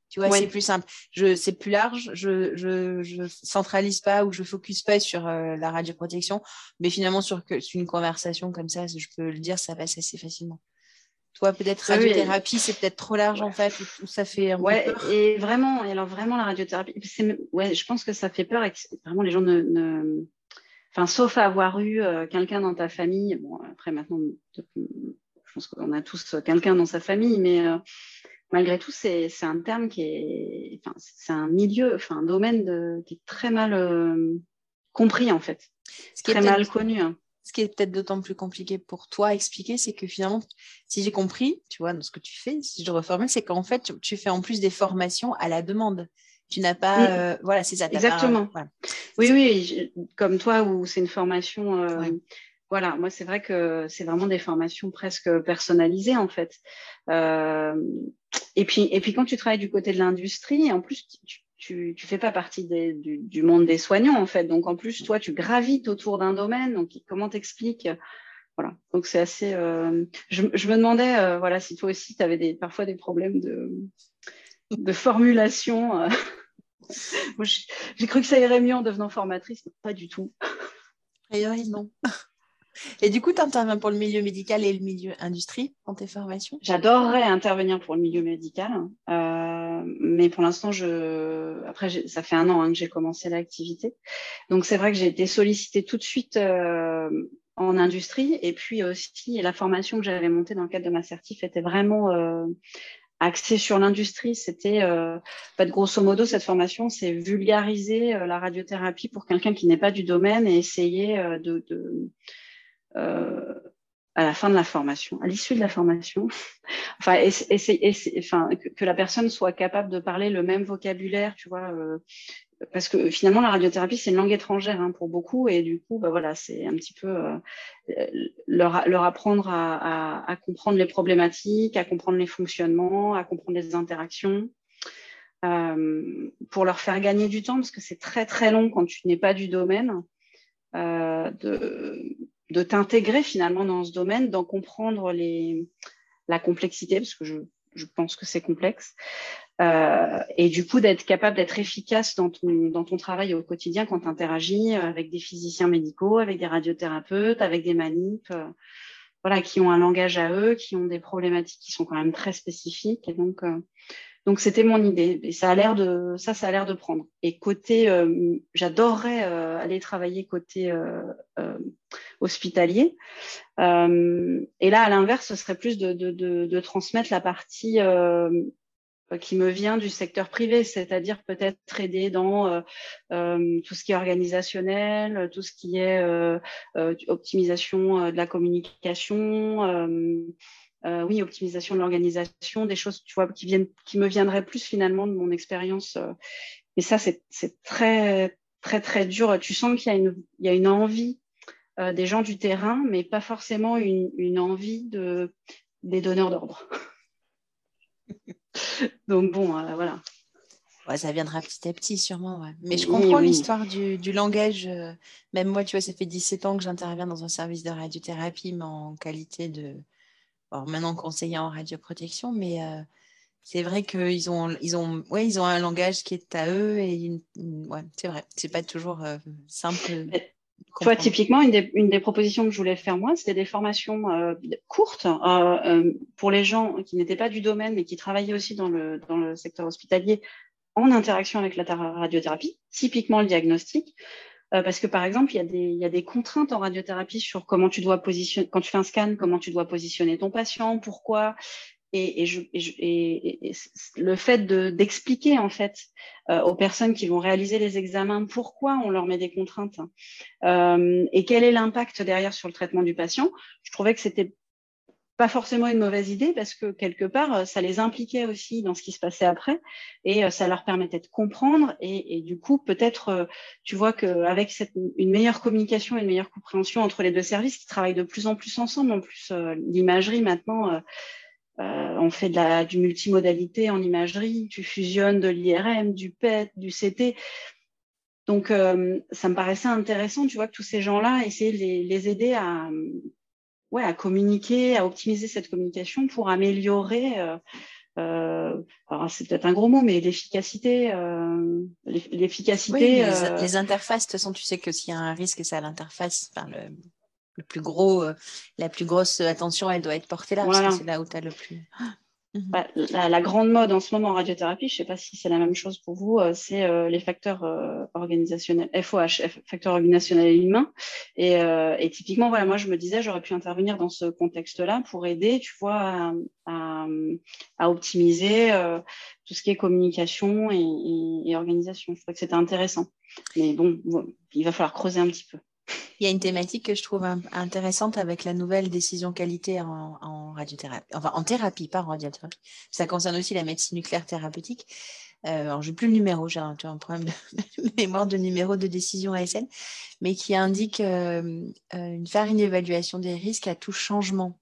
Tu vois, c'est plus simple. Je, c'est plus large. Je, je, je centralise pas ou je focus pas sur euh, la radioprotection, mais finalement sur, que, sur une conversation comme ça, je peux le dire, ça passe assez facilement. Toi, peut-être ah radiothérapie, c'est peut-être trop large en fait, ou, ça fait un ouais, et vraiment, et alors vraiment la radiothérapie, ouais, je pense que ça fait peur et que vraiment les gens ne, ne... enfin, sauf à avoir eu euh, quelqu'un dans ta famille. Bon, après maintenant, je pense qu'on a tous quelqu'un dans sa famille, mais euh, malgré tout, c'est un terme qui est, enfin, c'est un milieu, enfin, un domaine de, qui est très mal euh, compris en fait, Ce qui très est mal connu. Hein ce qui est peut-être d'autant plus compliqué pour toi à expliquer, c'est que finalement, si j'ai compris, tu vois, dans ce que tu fais, si je reformule, c'est qu'en fait, tu, fais en plus des formations à la demande. Tu n'as pas, euh, voilà, c'est ça. Exactement. Oui, oui, comme toi, où c'est une formation. Euh, voilà, moi, c'est vrai que c'est vraiment des formations presque personnalisées, en fait. Euh, et, puis, et puis, quand tu travailles du côté de l'industrie, en plus, tu, tu ne fais pas partie du, monde des soignants, en fait. Donc, en plus, toi, tu gravites autour d'un domaine. Donc, comment t'expliques Voilà. Donc, c'est assez. Euh, je, me demandais, euh, voilà, si toi aussi, tu avais des, parfois des problèmes de, formulation. Euh. J'ai cru que ça irait mieux en devenant formatrice, mais pas du tout. A non. Et du coup, tu interviens pour le milieu médical et le milieu industrie dans tes formations? J'adorerais intervenir pour le milieu médical, euh, mais pour l'instant, je... après, ça fait un an hein, que j'ai commencé l'activité. Donc, c'est vrai que j'ai été sollicitée tout de suite euh, en industrie. Et puis aussi, la formation que j'avais montée dans le cadre de ma certif était vraiment euh, axée sur l'industrie. C'était, euh, grosso modo, cette formation, c'est vulgariser la radiothérapie pour quelqu'un qui n'est pas du domaine et essayer de à la fin de la formation, à l'issue de la formation, enfin, enfin que, la personne soit capable de parler le même vocabulaire, tu vois, euh, parce que finalement la radiothérapie c'est une langue étrangère hein, pour beaucoup et du coup, bah voilà, c'est un petit peu euh, leur, leur, apprendre à, à, à, comprendre les problématiques, à comprendre les fonctionnements, à comprendre les interactions. Euh, pour leur faire gagner du temps parce que c'est très très long quand tu n'es pas du domaine euh, de, de t'intégrer finalement dans ce domaine, d'en comprendre la complexité, parce que je, pense que c'est complexe, euh, et du coup d'être capable d'être efficace dans ton, dans ton travail au quotidien quand tu interagis avec des physiciens médicaux, avec des radiothérapeutes, avec des manips, euh, voilà, qui ont un langage à eux, qui ont des problématiques qui sont quand même très spécifiques. Et donc, euh, donc c'était mon idée. Et ça a l'air de ça, ça a l'air de prendre. Et côté, euh, j'adorerais euh, aller travailler côté euh, hospitalier. et là, à l'inverse, ce serait plus de, de, transmettre la partie qui me vient du secteur privé, c'est-à-dire peut-être aider dans tout ce qui est organisationnel, tout ce qui est optimisation de la communication, euh, oui, optimisation de l'organisation, des choses, tu vois, qui viennent, qui me viendraient plus finalement de mon expérience. Euh. Mais ça, c'est très, très, très dur. Tu sens qu'il y a une, il y a une envie euh, des gens du terrain, mais pas forcément une, une envie de, des donneurs d'ordre. Donc bon, voilà. Ouais, ça viendra petit à petit, sûrement. Ouais. Mais je comprends l'histoire du, du, langage. même moi, tu vois, ça fait 17 ans que j'interviens dans un service de radiothérapie, mais en qualité de, alors maintenant conseiller en radioprotection, mais euh, c'est vrai qu'ils ont, ils ont, ouais, ils ont un langage qui est à eux et ouais, c'est vrai, c'est pas toujours euh, simple. Toi, typiquement, une des, une des, propositions que je voulais faire moi, c'était des formations euh, courtes pour les gens qui n'étaient pas du domaine mais qui travaillaient aussi dans le, dans le secteur hospitalier en interaction avec la radiothérapie, typiquement le diagnostic. Euh, parce que par exemple, il y, a des, contraintes en radiothérapie sur comment tu dois positionner, quand tu fais un scan, comment tu dois positionner ton patient, pourquoi. Et, je, le fait d'expliquer en fait euh, aux personnes qui vont réaliser les examens pourquoi on leur met des contraintes euh, et quel est l'impact derrière sur le traitement du patient, je trouvais que c'était pas forcément une mauvaise idée parce que quelque part, euh, ça les impliquait aussi dans ce qui se passait après et euh, ça leur permettait de comprendre et, du coup, peut-être, euh, tu vois qu'avec une meilleure communication et une meilleure compréhension entre les deux services qui travaillent de plus en plus ensemble, en plus l'imagerie maintenant, on fait de la, du multimodalité en imagerie, tu fusionnes de l'IRM, du PET, du CT. Donc, ça me paraissait intéressant, tu vois, que tous ces gens-là, essayer de les aider à ouais, à communiquer, à optimiser cette communication pour améliorer, euh, euh, c'est peut-être un gros mot, mais l'efficacité. Euh, l'efficacité. les, les, interfaces, de toute façon, tu sais que s'il y a un risque, c'est à l'interface. Enfin, le, le, plus gros, la plus grosse attention, elle doit être portée là, parce que c'est là où tu as le plus. Mhm. Bah, la, grande mode en ce moment en radiothérapie, je ne sais pas si c'est la même chose pour vous, euh, c'est euh, les facteurs euh, organisationnels, FOH, facteurs organisationnels et humains. Et, typiquement, voilà, moi je me disais, j'aurais pu intervenir dans ce contexte-là pour aider, tu vois, à, optimiser tout ce qui est communication et, organisation. Je trouvais que c'était intéressant. Mais bon, il va falloir creuser un petit peu. Il y a une thématique que je trouve intéressante avec la nouvelle décision qualité en, radiothérapie, enfin en thérapie, pas en radiothérapie. Ça concerne aussi la médecine nucléaire thérapeutique. Euh, alors, je n'ai plus le numéro, j'ai un, un, problème de mémoire de numéro de décision ASN, mais qui indique euh, euh, faire une évaluation des risques à tout changement.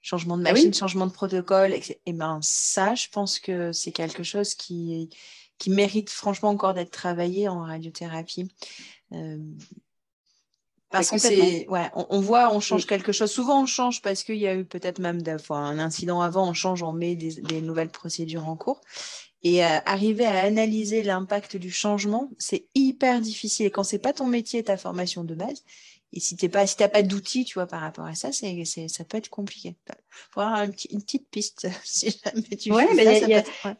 Changement de ah machine, changement de protocole. Et, et ben ça, je pense que c'est quelque chose qui, qui mérite franchement encore d'être travaillé en radiothérapie. Euh, parce que c'est, ouais, on, voit, on change quelque chose. Souvent, on change parce qu'il y a eu peut-être même un incident avant, on change, on met des, nouvelles procédures en cours. Et euh, arriver à analyser l'impact du changement, c'est hyper difficile. Et quand c'est pas ton métier, ta formation de base, et si t'es pas, si t'as pas d'outils, tu vois, par rapport à ça, c'est, ça peut être compliqué. Faut avoir une, petite piste, si jamais tu ouais, mais ça, ça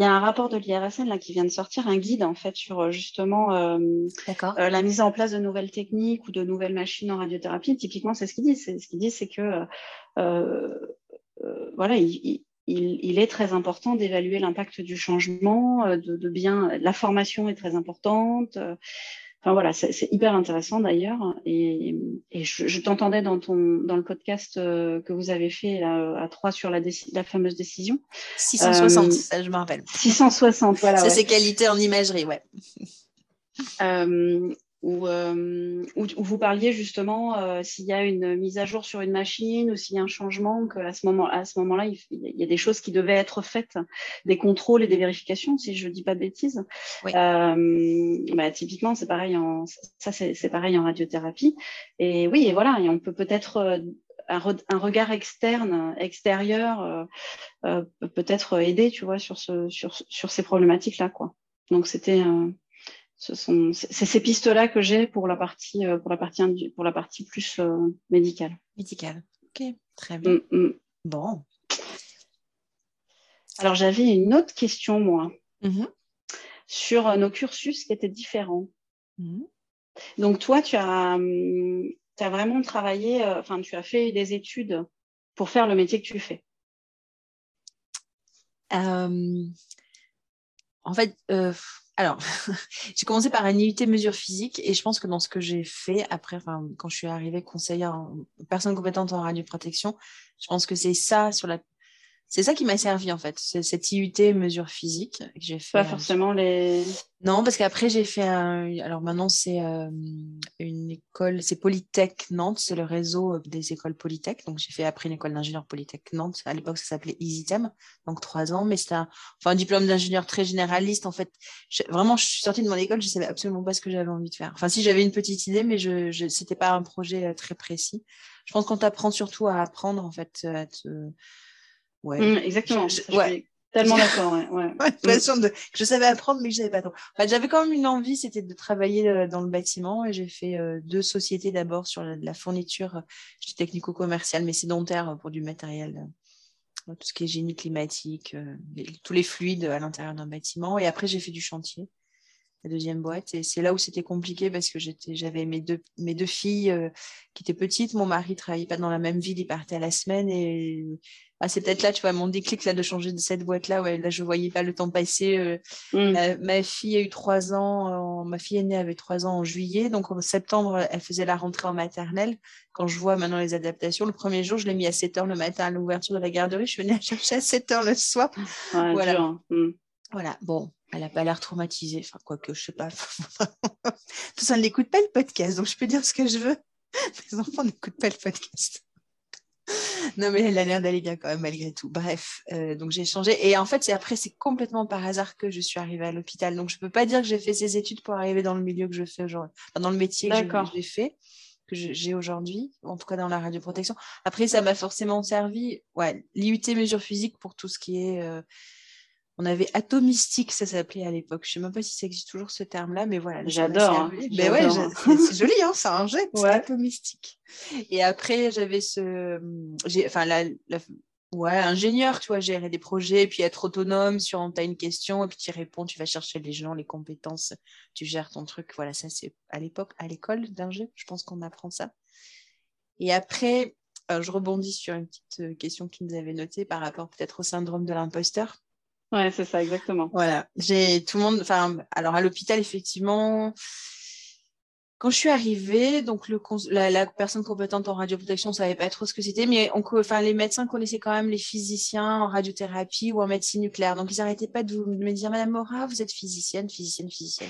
il y a un rapport de l'IRSN là qui vient de sortir, un guide en fait sur euh, justement euh, euh, la mise en place de nouvelles techniques ou de nouvelles machines en radiothérapie. Typiquement, c'est ce qu'il dit. C'est ce qu'il dit, c'est que euh, voilà, il, il, il, est très important d'évaluer l'impact du changement, de, de, bien. La formation est très importante. Enfin voilà, c'est hyper intéressant d'ailleurs. Et, et, je, t'entendais dans ton dans le podcast euh, que vous avez fait à trois sur la, la fameuse décision. 660, euh, ça je me rappelle. 660, voilà. Ça c'est qualité en imagerie, ouais. Euh, euh, où, où, vous parliez justement euh, s'il y a une mise à jour sur une machine ou s'il y a un changement, qu'à ce moment, à ce moment-là, il, y a des choses qui devaient être faites, des contrôles et des vérifications, si je ne dis pas de bêtises. Euh, bah, typiquement, c'est pareil en ça, c'est pareil en radiothérapie. Et oui, et voilà, et on peut peut-être un, un, regard externe, extérieur, peut-être aider, tu vois, sur ce, sur, sur ces problématiques-là, quoi. Donc c'était ce sont c'est ces pistes là que j'ai pour la partie euh, pour la partie pour la partie plus euh, médicale médicale ok très bien mm, mm. bon alors j'avais une autre question moi mm-hmm. sur euh, nos cursus qui étaient différents mm-hmm. donc toi tu as tu as vraiment travaillé enfin tu as fait des études pour faire le métier que tu fais en fait alors, j'ai commencé par un IUT mesure physique et je pense que dans ce que j'ai fait après, quand je suis arrivée conseillère en personne compétente en radioprotection, je pense que c'est ça sur la c'est ça qui m'a servi en fait, cette IUT mesure physique que j'ai fait. Pas forcément les. Non, parce qu'après j'ai fait un. Alors maintenant c'est euh, une école, c'est Polytech Nantes, c'est le réseau euh, des écoles Polytech. Donc j'ai fait après une école d'ingénieur Polytech Nantes. À l'époque ça s'appelait EasyTem, donc trois ans, mais c'était un, enfin, un diplôme d'ingénieur très généraliste en fait. vraiment, je suis sortie de mon école, je savais absolument pas ce que j'avais envie de faire. Enfin si j'avais une petite idée, mais je, je c'était pas un projet euh, très précis. Je pense qu'on t'apprend surtout à apprendre en fait, à te Ouais. Mmh, exactement. Je, suis tellement d'accord. Ouais, ouais. Mmh. de, je savais apprendre, mais je savais pas trop. Enfin, j'avais quand même une envie, c'était de travailler euh, dans le bâtiment et j'ai fait euh, deux sociétés d'abord sur la, fourniture, je technico-commerciale, mais sédentaire pour du matériel, euh, tout ce qui est génie climatique, tous les fluides à l'intérieur d'un bâtiment. Et après, j'ai fait du chantier la deuxième boîte. Et c'est là où c'était compliqué parce que j'avais mes deux, mes deux filles qui étaient petites. Mon mari travaillait pas dans la même ville, il partait à la semaine et ah, c'est peut-être là, tu vois, mon déclic là de changer de cette boîte-là. Ouais, là, je voyais pas le temps passer. Euh, mm. ma, fille a eu trois ans. ma fille aînée avait trois ans en juillet. Donc, en septembre, elle faisait la rentrée en maternelle. Quand je vois maintenant les adaptations, le premier jour, je l'ai mis à 7 heures le matin à l'ouverture de la garderie. Je venais la chercher à 7 heures le soir. voilà. Hein. Mm. Voilà. Bon, elle n'a pas l'air traumatisée. Enfin, quoi que, je sais pas. Tout ça, n'écoute pas le podcast. Donc, je peux dire ce que je veux. Mes enfants n'écoutent pas le podcast non, mais elle a l'air d'aller bien quand même, malgré tout. Bref, euh, donc j'ai changé. Et en fait, c'est après, c'est complètement par hasard que je suis arrivée à l'hôpital. Donc, je ne peux pas dire que j'ai fait ces études pour arriver dans le milieu que je fais aujourd'hui, dans le métier que j'ai fait, que j'ai aujourd'hui, en tout cas dans la radioprotection. Après, ça m'a forcément servi, ouais, l'IUT mesure physique pour tout ce qui est. Euh, on avait atomistique, ça s'appelait à l'époque. Je ne sais même pas si ça existe toujours ce terme-là, mais voilà. J'adore. Hein. Ouais, c'est joli, hein, c'est un jet, ouais. atomistique. Et après, j'avais ce, enfin la, ouais, ingénieur, tu vois, gérer des projets, puis être autonome sur, tu as une question, et puis tu réponds, tu vas chercher les gens, les compétences, tu gères ton truc. Voilà, ça c'est à l'époque, à l'école d'ingé, je pense qu'on apprend ça. Et après, euh, je rebondis sur une petite euh, question qu'ils nous avait notée par rapport peut-être au syndrome de l'imposteur. Ouais, c'est ça, exactement. Voilà. J'ai tout le monde. Enfin, alors à l'hôpital, effectivement, quand je suis arrivée, donc le, la, personne compétente en radioprotection ne savait pas trop ce que c'était, mais on, enfin, les médecins connaissaient quand même les physiciens en radiothérapie ou en médecine nucléaire. Donc, ils n'arrêtaient pas de, me dire, Madame Mora, vous êtes physicienne, physicienne, physicienne.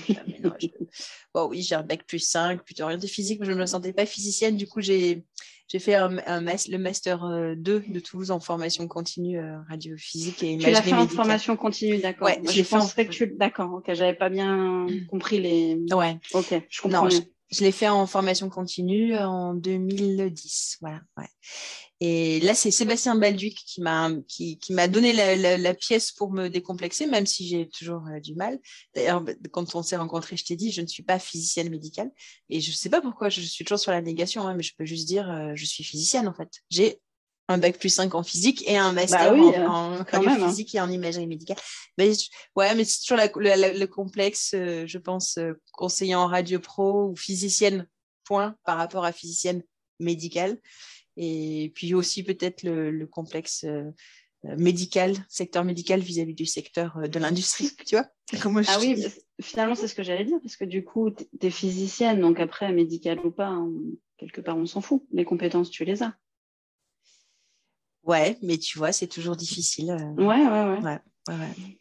Bon, oui, j'ai un bac plus 5, plutôt orienté physique, mais je ne me sentais pas physicienne. Du coup, j'ai j'ai fait un, le master 2 euh, de Toulouse en formation continue euh, radiophysique et imagerie Tu l'as fait en formation continue, d'accord. Ouais, je pensais que tu... D'accord, ok, j'avais pas bien compris les... Ouais. Ok, je comprends. Je l'ai fait en formation continue en 2010. Voilà. Ouais. Et là, c'est Sébastien Balduc qui m'a qui, qui m'a donné la, la, pièce pour me décomplexer, même si j'ai toujours euh, du mal. D'ailleurs, bah, quand on s'est rencontrés, je t'ai dit, je ne suis pas physicienne médicale. Et je ne sais pas pourquoi, je suis toujours sur la négation, hein, mais je peux juste dire, euh, je suis physicienne en fait. J'ai un bac plus 5 en physique et un master bah en, en hein. physique et en imagerie médicale. Mais ouais, mais c'est toujours le complexe, euh, je pense, euh, conseillant en radio pro ou physicienne, point, par rapport à physicienne médicale. Et puis aussi peut-être le, complexe euh, médical, secteur médical vis-à-vis du secteur de l'industrie, tu vois Ah oui, finalement, c'est ce que j'allais dire, parce que du coup, tu es physicienne, donc après, médical ou pas, quelque part, on s'en fout. Les compétences, tu les as. Ouais, mais tu vois, c'est toujours difficile. Ouais, ouais, ouais. ouais, ouais.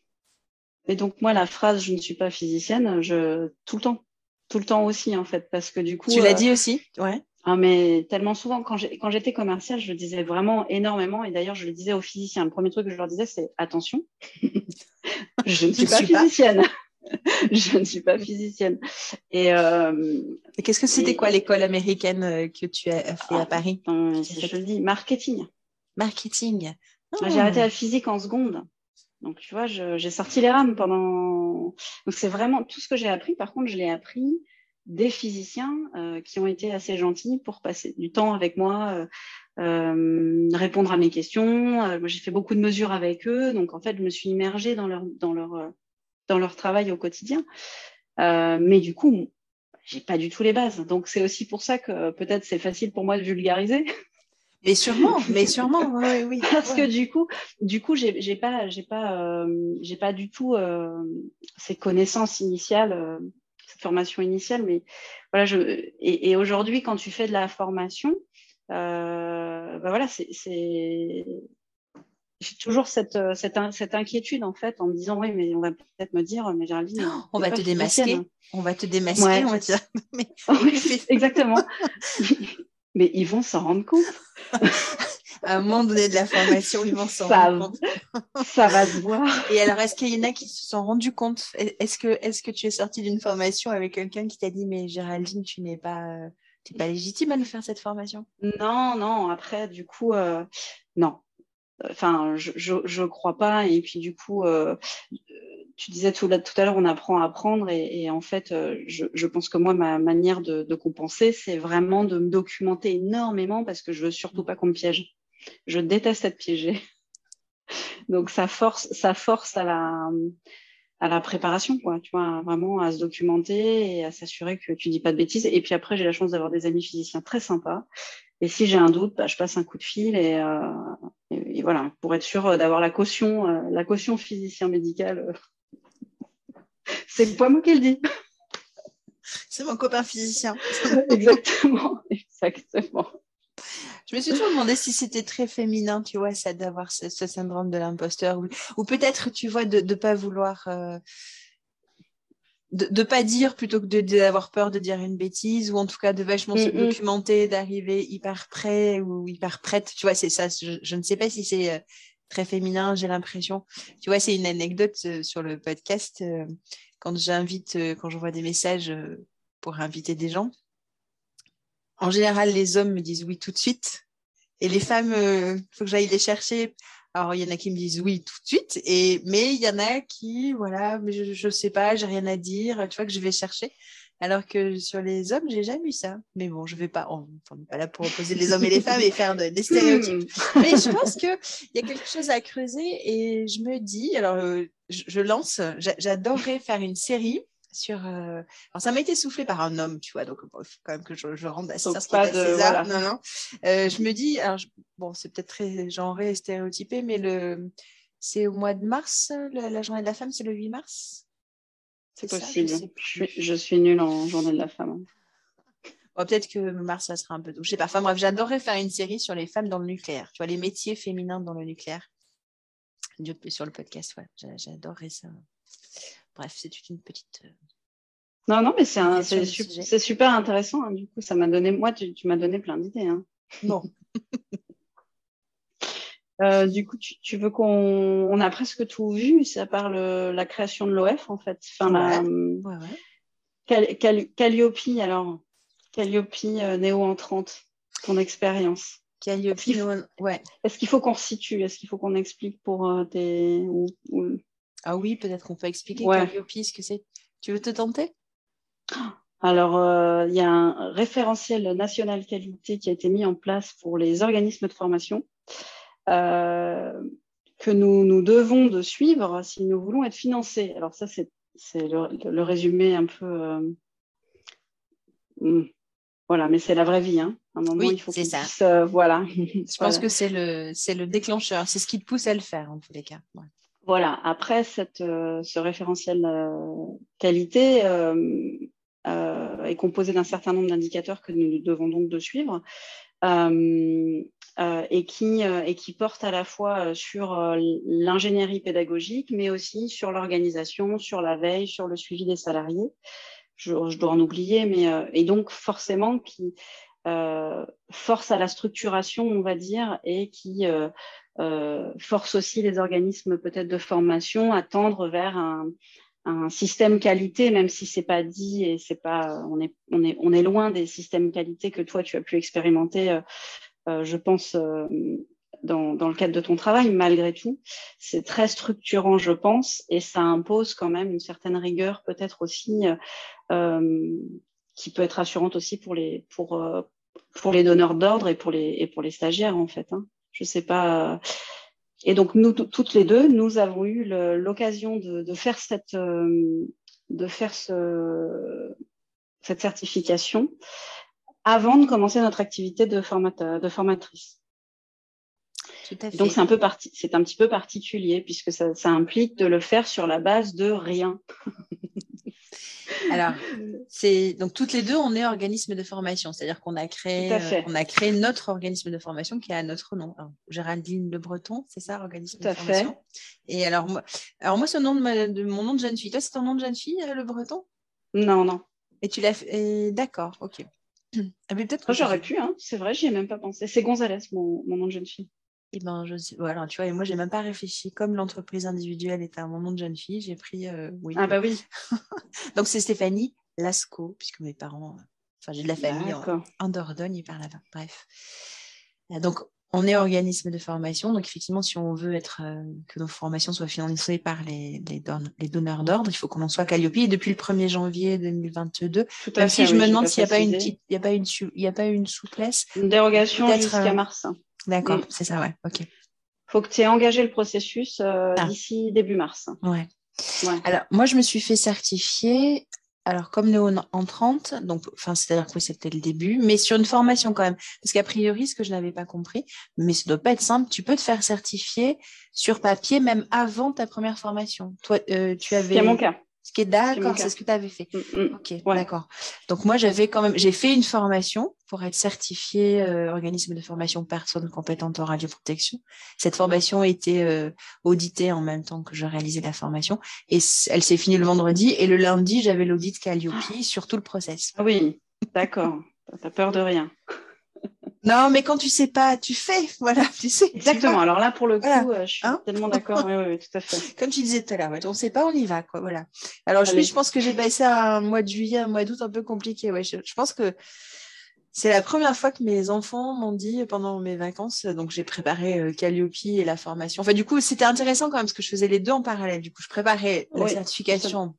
Et donc, moi, la phrase je ne suis pas physicienne, je tout le temps. Tout le temps aussi, en fait, parce que du coup. Tu l'as dit aussi? Ouais. Ah, mais tellement souvent, quand j'étais commerciale, je le disais vraiment énormément. Et d'ailleurs, je le disais aux physiciens. Le premier truc que je leur disais, c'est attention, je ne suis pas physicienne. je ne suis pas physicienne. Et, euh, qu'est-ce que c'était quoi l'école américaine euh, que tu as fait à ah, Paris? Je le dis, marketing. Marketing. J'ai arrêté la physique en seconde. Donc, tu vois, j'ai sorti les rames pendant. Donc, c'est vraiment tout ce que j'ai appris. Par contre, je l'ai appris des physiciens euh, qui ont été assez gentils pour passer du temps avec moi, euh, euh, répondre à mes questions. j'ai fait beaucoup de mesures avec eux, donc en fait, je me suis immergée dans leur, dans leur, dans leur travail au quotidien. mais du coup, j'ai pas du tout les bases. Donc, c'est aussi pour ça que peut-être c'est facile pour moi de vulgariser. Mais sûrement, mais sûrement, oui, oui. Parce que du coup, du coup, j'ai pas, j'ai pas, j'ai pas du tout ces connaissances initiales formation initiale, mais voilà, je, et, aujourd'hui, quand tu fais de la formation, euh, bah voilà, c'est, j'ai toujours cette, cette, cette, inquiétude en fait en me disant oui mais on va peut-être me dire mais Géraldine on va te démasquer. on va te démasquer on va te... mais... exactement. Mais ils vont s'en rendre compte à un moment donné de la formation, ils vont s'en rendre compte. ça va se voir. Et alors, est-ce qu'il y en a qui se sont rendus compte? Est-ce que, est que tu es sortie d'une formation avec quelqu'un qui t'a dit Mais Géraldine, tu n'es pas, pas légitime à nous faire cette formation? Non, non. Après, du coup, euh, non. Enfin, je ne crois pas. Et puis, du coup, euh, tu disais tout, tout à l'heure, on apprend à apprendre. Et, en fait, euh, je, pense que moi, ma manière de, de compenser, c'est vraiment de me documenter énormément parce que je veux surtout pas qu'on me piège. Je déteste être piégée. Donc ça force, ça force à la, à la préparation, quoi. Tu vois, vraiment à se documenter et à s'assurer que tu dis pas de bêtises. Et puis après, j'ai la chance d'avoir des amis physiciens très sympas. Et si j'ai un doute, bah, je passe un coup de fil et, euh, et, voilà, pour être sûr d'avoir la caution, euh, la caution physicien médical. C'est pas moi qui le dis. C'est mon copain physicien. exactement, exactement. Je me suis toujours demandé si c'était très féminin, tu vois, ça d'avoir ce, syndrome de l'imposteur, ou, peut-être, tu vois, de ne pas vouloir, euh, de ne pas dire plutôt que d'avoir peur de dire une bêtise, ou en tout cas de vachement se documenter, d'arriver hyper prêt ou hyper prête, tu vois, c'est ça. Je, ne sais pas si c'est euh, très féminin, j'ai l'impression. Tu vois, c'est une anecdote euh, sur le podcast. quand j'invite, quand j'envoie des messages pour inviter des gens, en général, les hommes me disent oui tout de suite. Et les femmes, il euh, faut que j'aille les chercher. Alors, il y en a qui me disent oui tout de suite. Et, mais il y en a qui, voilà, mais je ne sais pas, j'ai rien à dire, tu vois, que je vais chercher. Alors que sur les hommes, j'ai jamais eu ça. Mais bon, je vais pas, on n'est pas là pour opposer les hommes et les femmes et faire des stéréotypes. mais je pense qu'il y a quelque chose à creuser et je me dis, alors euh, je lance, j'adorerais faire une série sur. Euh, alors, ça m'a été soufflé par un homme, tu vois, donc il faut quand même que je, je rende à César pas de, César. Non, non. Euh, je me dis, alors, bon, c'est peut-être très genré et stéréotypé, mais le, c'est au mois de mars, la journée de la femme, c'est le 8 mars? C'est possible. je, je, suis nulle en journée de la femme. Bon, peut-être que mars, ça sera un peu tôt. Je sais pas. Enfin bref, j'adorerais faire une série sur les femmes dans le nucléaire. Tu vois, les métiers féminins dans le nucléaire. Sur le podcast, ouais. J'adorerais ça. Bref, c'est une petite. Euh, non, non, mais c'est super intéressant. Hein. Du coup, ça m'a donné, moi, tu, m'as donné plein d'idées. Hein. Bon. Euh, du coup, tu, veux qu'on on a presque tout vu, ça part la création de l'OF en fait. Enfin, Calliope, alors Calliope euh, néo entrante, ton expérience. Calliope, ouais. Est-ce qu'il faut qu'on situe? Est-ce qu'il faut qu'on explique pour tes ah oui, peut-être qu'on peut expliquer ouais. ce que c'est. Tu veux te tenter? Alors, euh, il y a un référentiel national qualité qui a été mis en place pour les organismes de formation euh, que nous, nous devons de suivre si nous voulons être financés. Alors ça, c'est le, le, résumé un peu... Euh, hmm, voilà, mais c'est la vraie vie. Hein. À un moment, Oui, il faut qu'on puisse, voilà. Je pense que c'est le, déclencheur, c'est ce qui te pousse à le faire en tous les cas. Ouais. Voilà, après euh, ce référentiel euh, qualité euh, est composé d'un certain nombre d'indicateurs que nous devons donc de suivre et, qui, portent à la fois sur l'ingénierie pédagogique, mais aussi sur l'organisation, sur la veille, sur le suivi des salariés. Je, dois en oublier, mais et donc forcément qui force à la structuration, on va dire, et qui force aussi les organismes peut-être de formation à tendre vers un, système qualité, même si c'est pas dit et on est, loin des systèmes qualité que toi tu as pu expérimenter, euh, euh, je pense, euh, dans, le cadre de ton travail. Malgré tout, c'est très structurant, je pense, et ça impose quand même une certaine rigueur, peut-être aussi, euh, qui peut être assurante aussi pour les, euh, donneurs d'ordre et pour les, et pour les stagiaires en fait. Hein. Je sais pas. et donc, nous, tout- toutes les deux, nous avons eu l'occasion de, faire cette, euh, de faire ce, cette certification avant de commencer notre activité de, de formatrice. Tout à fait. Donc, c'est un peu parti, c'est un petit peu particulier puisque ça, ça implique de le faire sur la base de rien. Alors, c'est donc toutes les deux, on est organisme de formation, c'est-à-dire qu'on a créé, à fait. euh, on a créé notre organisme de formation qui a notre nom. Alors, Géraldine Le Breton, c'est ça, organisme Tout à de formation? Et alors moi, alors moi, ce nom de, ma- de mon nom de jeune fille, toi, c'est ton nom de jeune fille, euh, Le Breton? Non, non. Et tu l'as fait, d'accord, ok. Ah, mais peut-être J'aurais pu, hein, c'est vrai, j'y ai même pas pensé. C'est Gonzalez, mon, mon nom de jeune fille. Eh ben, je voilà, tu vois, et moi, j'ai même pas réfléchi. Comme l'entreprise individuelle était à mon nom de jeune fille, j'ai pris, euh, oui. Ah, bah oui. Donc, c'est Stéphanie Lascaux, puisque mes parents, enfin, j'ai de la famille en, en Dordogne et par là-bas. Bref. Euh, Donc, on est organisme de formation. Donc, effectivement, si on veut être, euh, que nos formations soient financées par les, les, don- les donneurs d'ordre, il faut qu'on en soit Calliope. Et depuis le 1er janvier 2022, Tout à même fait. si je me demande s'il n'y a pas une petite, y a pas une, y a pas une souplesse. Une dérogation jusqu'à euh, mars. D'accord, c'est ça, ouais. Ok. faut que tu aies engagé le processus euh, Ah. d'ici début mars. Ouais. Ouais. Alors, moi, je me suis fait certifier, alors comme néo-entrante, donc, enfin, c'est-à-dire que oui, c'était le début, mais sur une formation quand même. Parce qu'a priori, ce que je n'avais pas compris, mais ça doit pas être simple, tu peux te faire certifier sur papier même avant ta première formation. Toi, euh, tu avais. C'est mon cas. Ce qui est d'accord, c'est ce que tu avais fait. Mm, mm. Ok, Ouais. d'accord. Donc moi, j'avais quand même, j'ai fait une formation pour être certifiée euh, organisme de formation personne compétente en radioprotection. Cette formation a été euh, auditée en même temps que je réalisais la formation et elle s'est finie le vendredi et le lundi, j'avais l'audit Calliope sur tout le process. Ah Oui, d'accord. T'as peur de rien. Non, mais quand tu sais pas, tu fais, voilà, tu sais. Exactement. Alors là, pour le coup, Voilà. euh, je suis Hein tellement d'accord. Oui, oui, oui, tout à fait. Comme tu disais tout à l'heure, on sait pas, on y va, quoi, voilà. Alors, je, pense que j'ai passé un mois de juillet, un mois d'août un peu compliqué, ouais. Je, je pense que c'est la première fois que mes enfants m'ont dit pendant mes vacances, donc j'ai préparé euh, Calliope et la formation. Enfin, du coup, c'était intéressant quand même parce que je faisais les deux en parallèle. Du coup, je préparais la certification.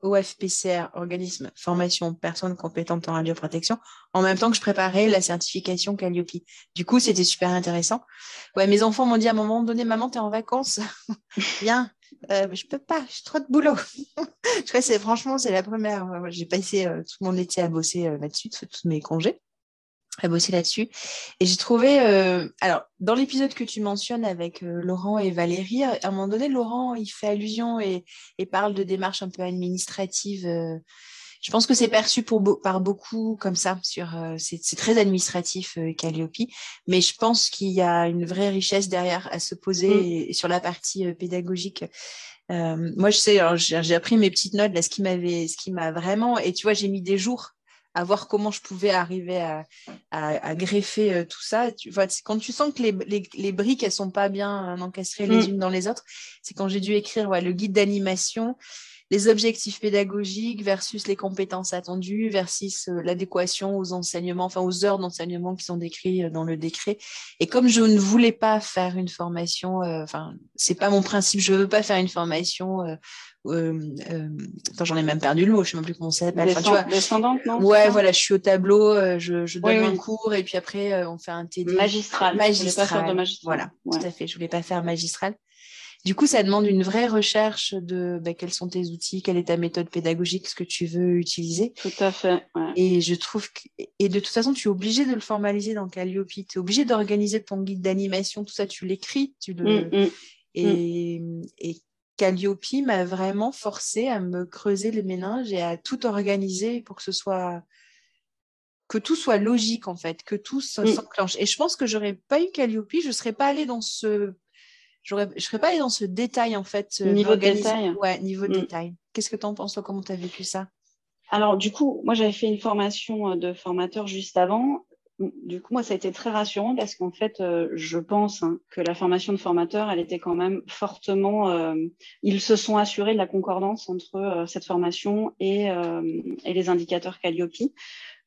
OFPCR, organisme formation personne compétente en radioprotection, en même temps que je préparais la certification Calliope. Du coup, c'était super intéressant. Ouais, mes enfants m'ont dit à un moment donné, maman, t'es en vacances. Viens. Euh, je peux pas, j'ai trop de boulot. je c'est franchement, c'est la première. ouais, J'ai passé euh, tout mon été à bosser euh, là-dessus, tous tous mes congés, à bosser là-dessus. Et j'ai trouvé, euh, alors dans l'épisode que tu mentionnes avec euh, Laurent et Valérie, à un moment donné, Laurent, il fait allusion et, et parle de démarches un peu administratives. Je pense que c'est perçu pour beau- par beaucoup comme ça. Sur, euh, c'est, très administratif euh, Calliope, mais je pense qu'il y a une vraie richesse derrière à se poser Mm. et, et sur la partie euh, pédagogique. Euh, moi, je sais, alors, j'ai, appris mes petites notes là, ce qui m'avait, ce qui m'a vraiment, et tu vois, j'ai mis des jours à voir comment je pouvais arriver à, à, à greffer euh, tout ça. Tu vois, quand tu sens que les, les, les briques elles sont pas bien euh, encastrées les Mm. unes dans les autres, c'est quand j'ai dû écrire ouais, le guide d'animation, les objectifs pédagogiques versus les compétences attendues versus euh, l'adéquation aux enseignements, enfin aux heures d'enseignement qui sont décrits euh, dans le décret. Et comme je ne voulais pas faire une formation, euh, enfin c'est pas mon principe, je veux pas faire une formation. Euh, euh, euh, attends, j'en ai même perdu le mot, je sais même plus comment ça s'appelle. Enfin, Descendante, non? Ouais, voilà, je suis au tableau, je, je donne Oui, un cours et puis après on fait un TD. Magistral. Je voulais pas faire de Magistral. magistral. Voilà, Ouais. tout à fait. Je voulais pas faire magistral. Du coup, ça demande une vraie recherche de bah, quels sont tes outils, quelle est ta méthode pédagogique, ce que tu veux utiliser. Tout à fait. Et je trouve que, et de toute façon, tu es obligé de le formaliser dans Calliope. Tu es obligé d'organiser ton guide d'animation, tout ça, tu l'écris, tu le. Mm, mm. et, et Calliope m'a vraiment forcé à me creuser les méninges et à tout organiser pour que ce soit que tout soit logique en fait, que tout mm. s'enclenche. Et je pense que j'aurais pas eu Calliope, je serais pas allée dans ce je serais pas allée dans ce détail en fait niveau détail. Ouais, niveau détail. Qu'est-ce que tu en penses toi? Comment tu as vécu ça? Alors du coup, moi j'avais fait une formation euh, de formateur juste avant du coup, moi, ça a été très rassurant parce qu'en fait, euh, je pense hein, que la formation de formateur, elle était quand même fortement. Euh, ils se sont assurés de la concordance entre euh, cette formation et, et, les indicateurs Calliope.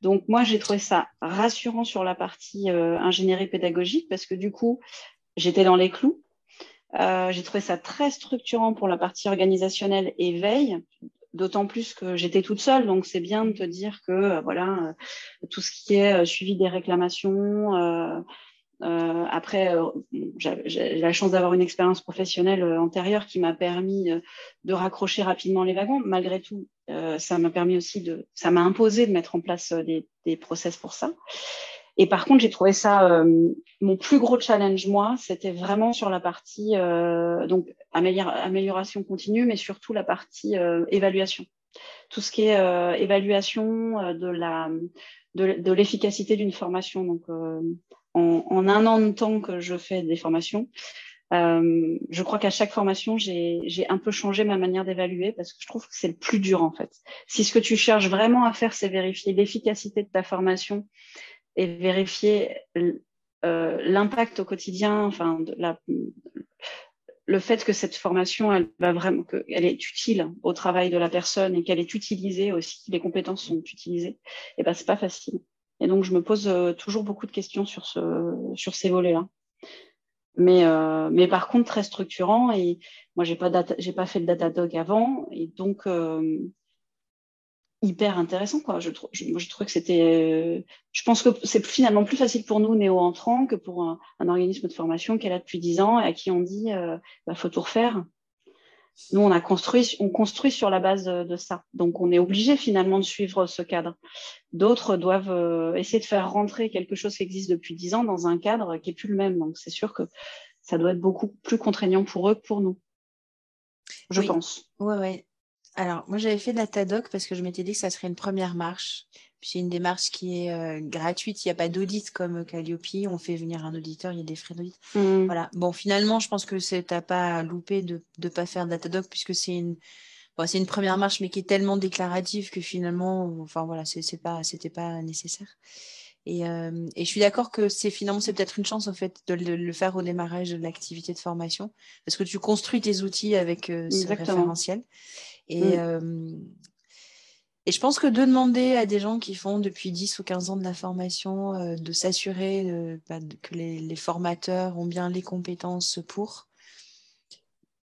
Donc, moi, j'ai trouvé ça rassurant sur la partie ingénierie pédagogique parce que du coup, j'étais dans les clous. J'ai trouvé ça très structurant pour la partie organisationnelle et veille d'autant plus que j'étais toute seule, donc c'est bien de te dire que euh, voilà euh, tout ce qui est euh, suivi des réclamations. après, j'ai la chance d'avoir une expérience professionnelle antérieure qui m'a permis de raccrocher rapidement les wagons. Malgré tout, ça m'a permis aussi de, ça m'a imposé de mettre en place des process pour ça. Et par contre, j'ai trouvé ça euh, mon plus gros challenge moi, c'était vraiment sur la partie euh, donc amélioration continue, mais surtout la partie euh, évaluation. Tout ce qui est évaluation de la de, l'efficacité d'une formation. Donc en, en, un an de temps que je fais des formations, je crois qu'à chaque formation, j'ai un peu changé ma manière d'évaluer parce que je trouve que c'est le plus dur en fait. Si ce que tu cherches vraiment à faire, c'est vérifier l'efficacité de ta formation et vérifier euh, l'impact au quotidien, enfin, le fait que cette formation, elle est utile au travail de la personne et qu'elle est utilisée aussi, les compétences sont utilisées, et eh ben c'est pas facile. Et donc je me pose euh, toujours beaucoup de questions sur ce, sur ces volets-là. Mais, euh, mais par contre très structurant et moi j'ai pas pas fait de Datadog avant et donc hyper intéressant quoi. Je trouve je, je trouvais que c'était euh, je pense que c'est finalement plus facile pour nous néo entrants que pour un, organisme de formation qui est là depuis dix ans et à qui on dit euh, bah, faut tout refaire. Nous on a construit on construit sur la base de, ça. Donc on est obligé finalement de suivre ce cadre. D'autres doivent euh, essayer de faire rentrer quelque chose qui existe depuis dix ans dans un cadre qui est plus le même. Donc c'est sûr que ça doit être beaucoup plus contraignant pour eux que pour nous. Je pense. Ouais ouais alors, moi, j'avais fait de la TADOC parce que je m'étais dit que ça serait une première marche. C'est une démarche qui est euh, gratuite. Il n'y a pas d'audit comme Calliope. On fait venir un auditeur, il y a des frais d'audit. Mmh. Voilà. Bon, finalement, je pense que tu n'as pas loupé de ne pas faire de la TADOC puisque c'est une, c'est une première marche, mais qui est tellement déclarative que finalement, enfin voilà, c'est pas, c'était pas nécessaire. Et, euh, et, je suis d'accord que c'est finalement c'est peut-être une chance en fait de le, faire au démarrage de l'activité de formation parce que tu construis tes outils avec euh, ce référentiel. Et, mmh. et je pense que de demander à des gens qui font depuis 10 ou 15 ans de la formation de s'assurer bah, que les, les, formateurs ont bien les compétences pour,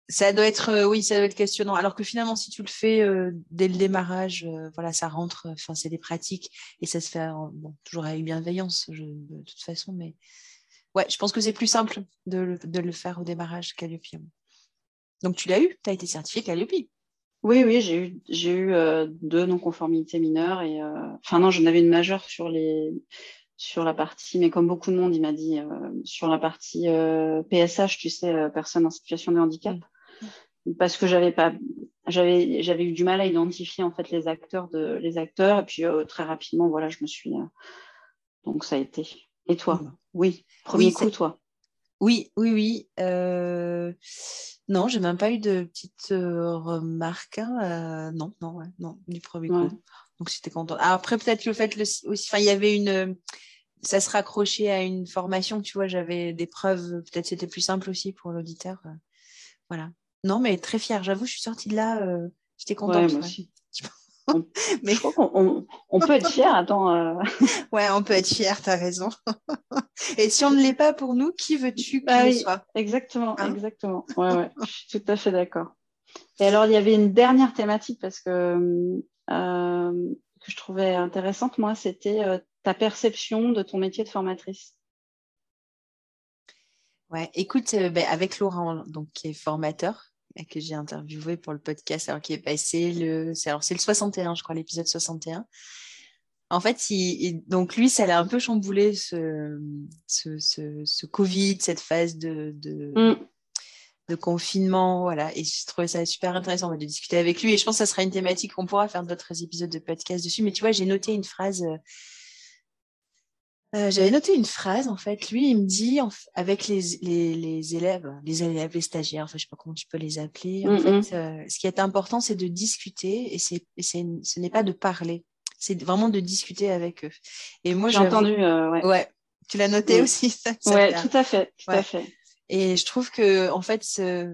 ça doit être, oui, ça doit être questionnant. Alors que finalement, si tu le fais dès le démarrage, voilà, ça rentre, enfin, c'est des pratiques et ça se fait bon, toujours avec bienveillance, je, de toute façon, mais ouais, je pense que c'est plus simple de, de, le faire au démarrage Calliope. Donc, tu l'as eu, tu as été certifié Calliope. Oui, oui, j'ai eu, j'ai eu euh, deux non-conformités mineures et euh, enfin non, j'en avais une majeure sur les sur la partie, mais comme beaucoup de monde, il m'a dit euh, sur la partie PSH, tu sais, personne en situation de handicap, mmh. parce que j'avais pas, j'avais j'avais eu du mal à identifier en fait les acteurs de les acteurs et puis très rapidement, voilà, je me suis donc ça a été. Et toi? Mmh. Oui, premier coup, toi? Oui, oui, oui. Euh... Non, j'ai même pas eu de petites euh, remarques. Hein, euh, non, non, ouais, non, du premier coup. Donc j'étais contente. après, peut-être le fait le, aussi, enfin, il y avait une. Ça se raccrochait à une formation, tu vois, j'avais des preuves, peut-être c'était plus simple aussi pour l'auditeur. Euh, voilà. Non, mais très fière, j'avoue, je suis sortie de là, j'étais contente. moi aussi. mais je crois qu'on on, peut être fier. Attends. Euh. Ouais, on peut être fier. T'as raison. Et si on ne l'est pas pour nous, qui veux-tu bah soit? Exactement, hein? exactement. Ouais, ouais. je suis tout à fait d'accord. Et alors, il y avait une dernière thématique parce que euh, que je trouvais intéressante. Moi, c'était euh, ta perception de ton métier de formatrice. Ouais, écoute, euh, ben, avec Laurent, donc, qui est formateur, que j'ai interviewé pour le podcast, alors qui est passé le. C'est, alors, c'est le 61, je crois, l'épisode 61. En fait, il, donc lui, ça l'a un peu chamboulé ce, ce, ce, Covid, cette phase de, de, mm. de, confinement. Voilà. Et je trouvais ça super intéressant de discuter avec lui. Et je pense que ça sera une thématique qu'on pourra faire d'autres épisodes de podcast dessus. Mais tu vois, j'ai noté une phrase. Euh, j'avais noté une phrase, en fait. Lui, il me dit, avec les, les, les, élèves, les élèves, les stagiaires, enfin, je sais pas comment tu peux les appeler. En mm, fait, mm. Euh, ce qui est important, c'est de discuter et, c'est, ce n'est pas de parler c'est vraiment de discuter avec eux. Et moi, j'ai entendu. Euh, ouais. Tu l'as noté aussi, ça, Ouais, tout à fait, tout à fait. Et je trouve que, en fait, ce,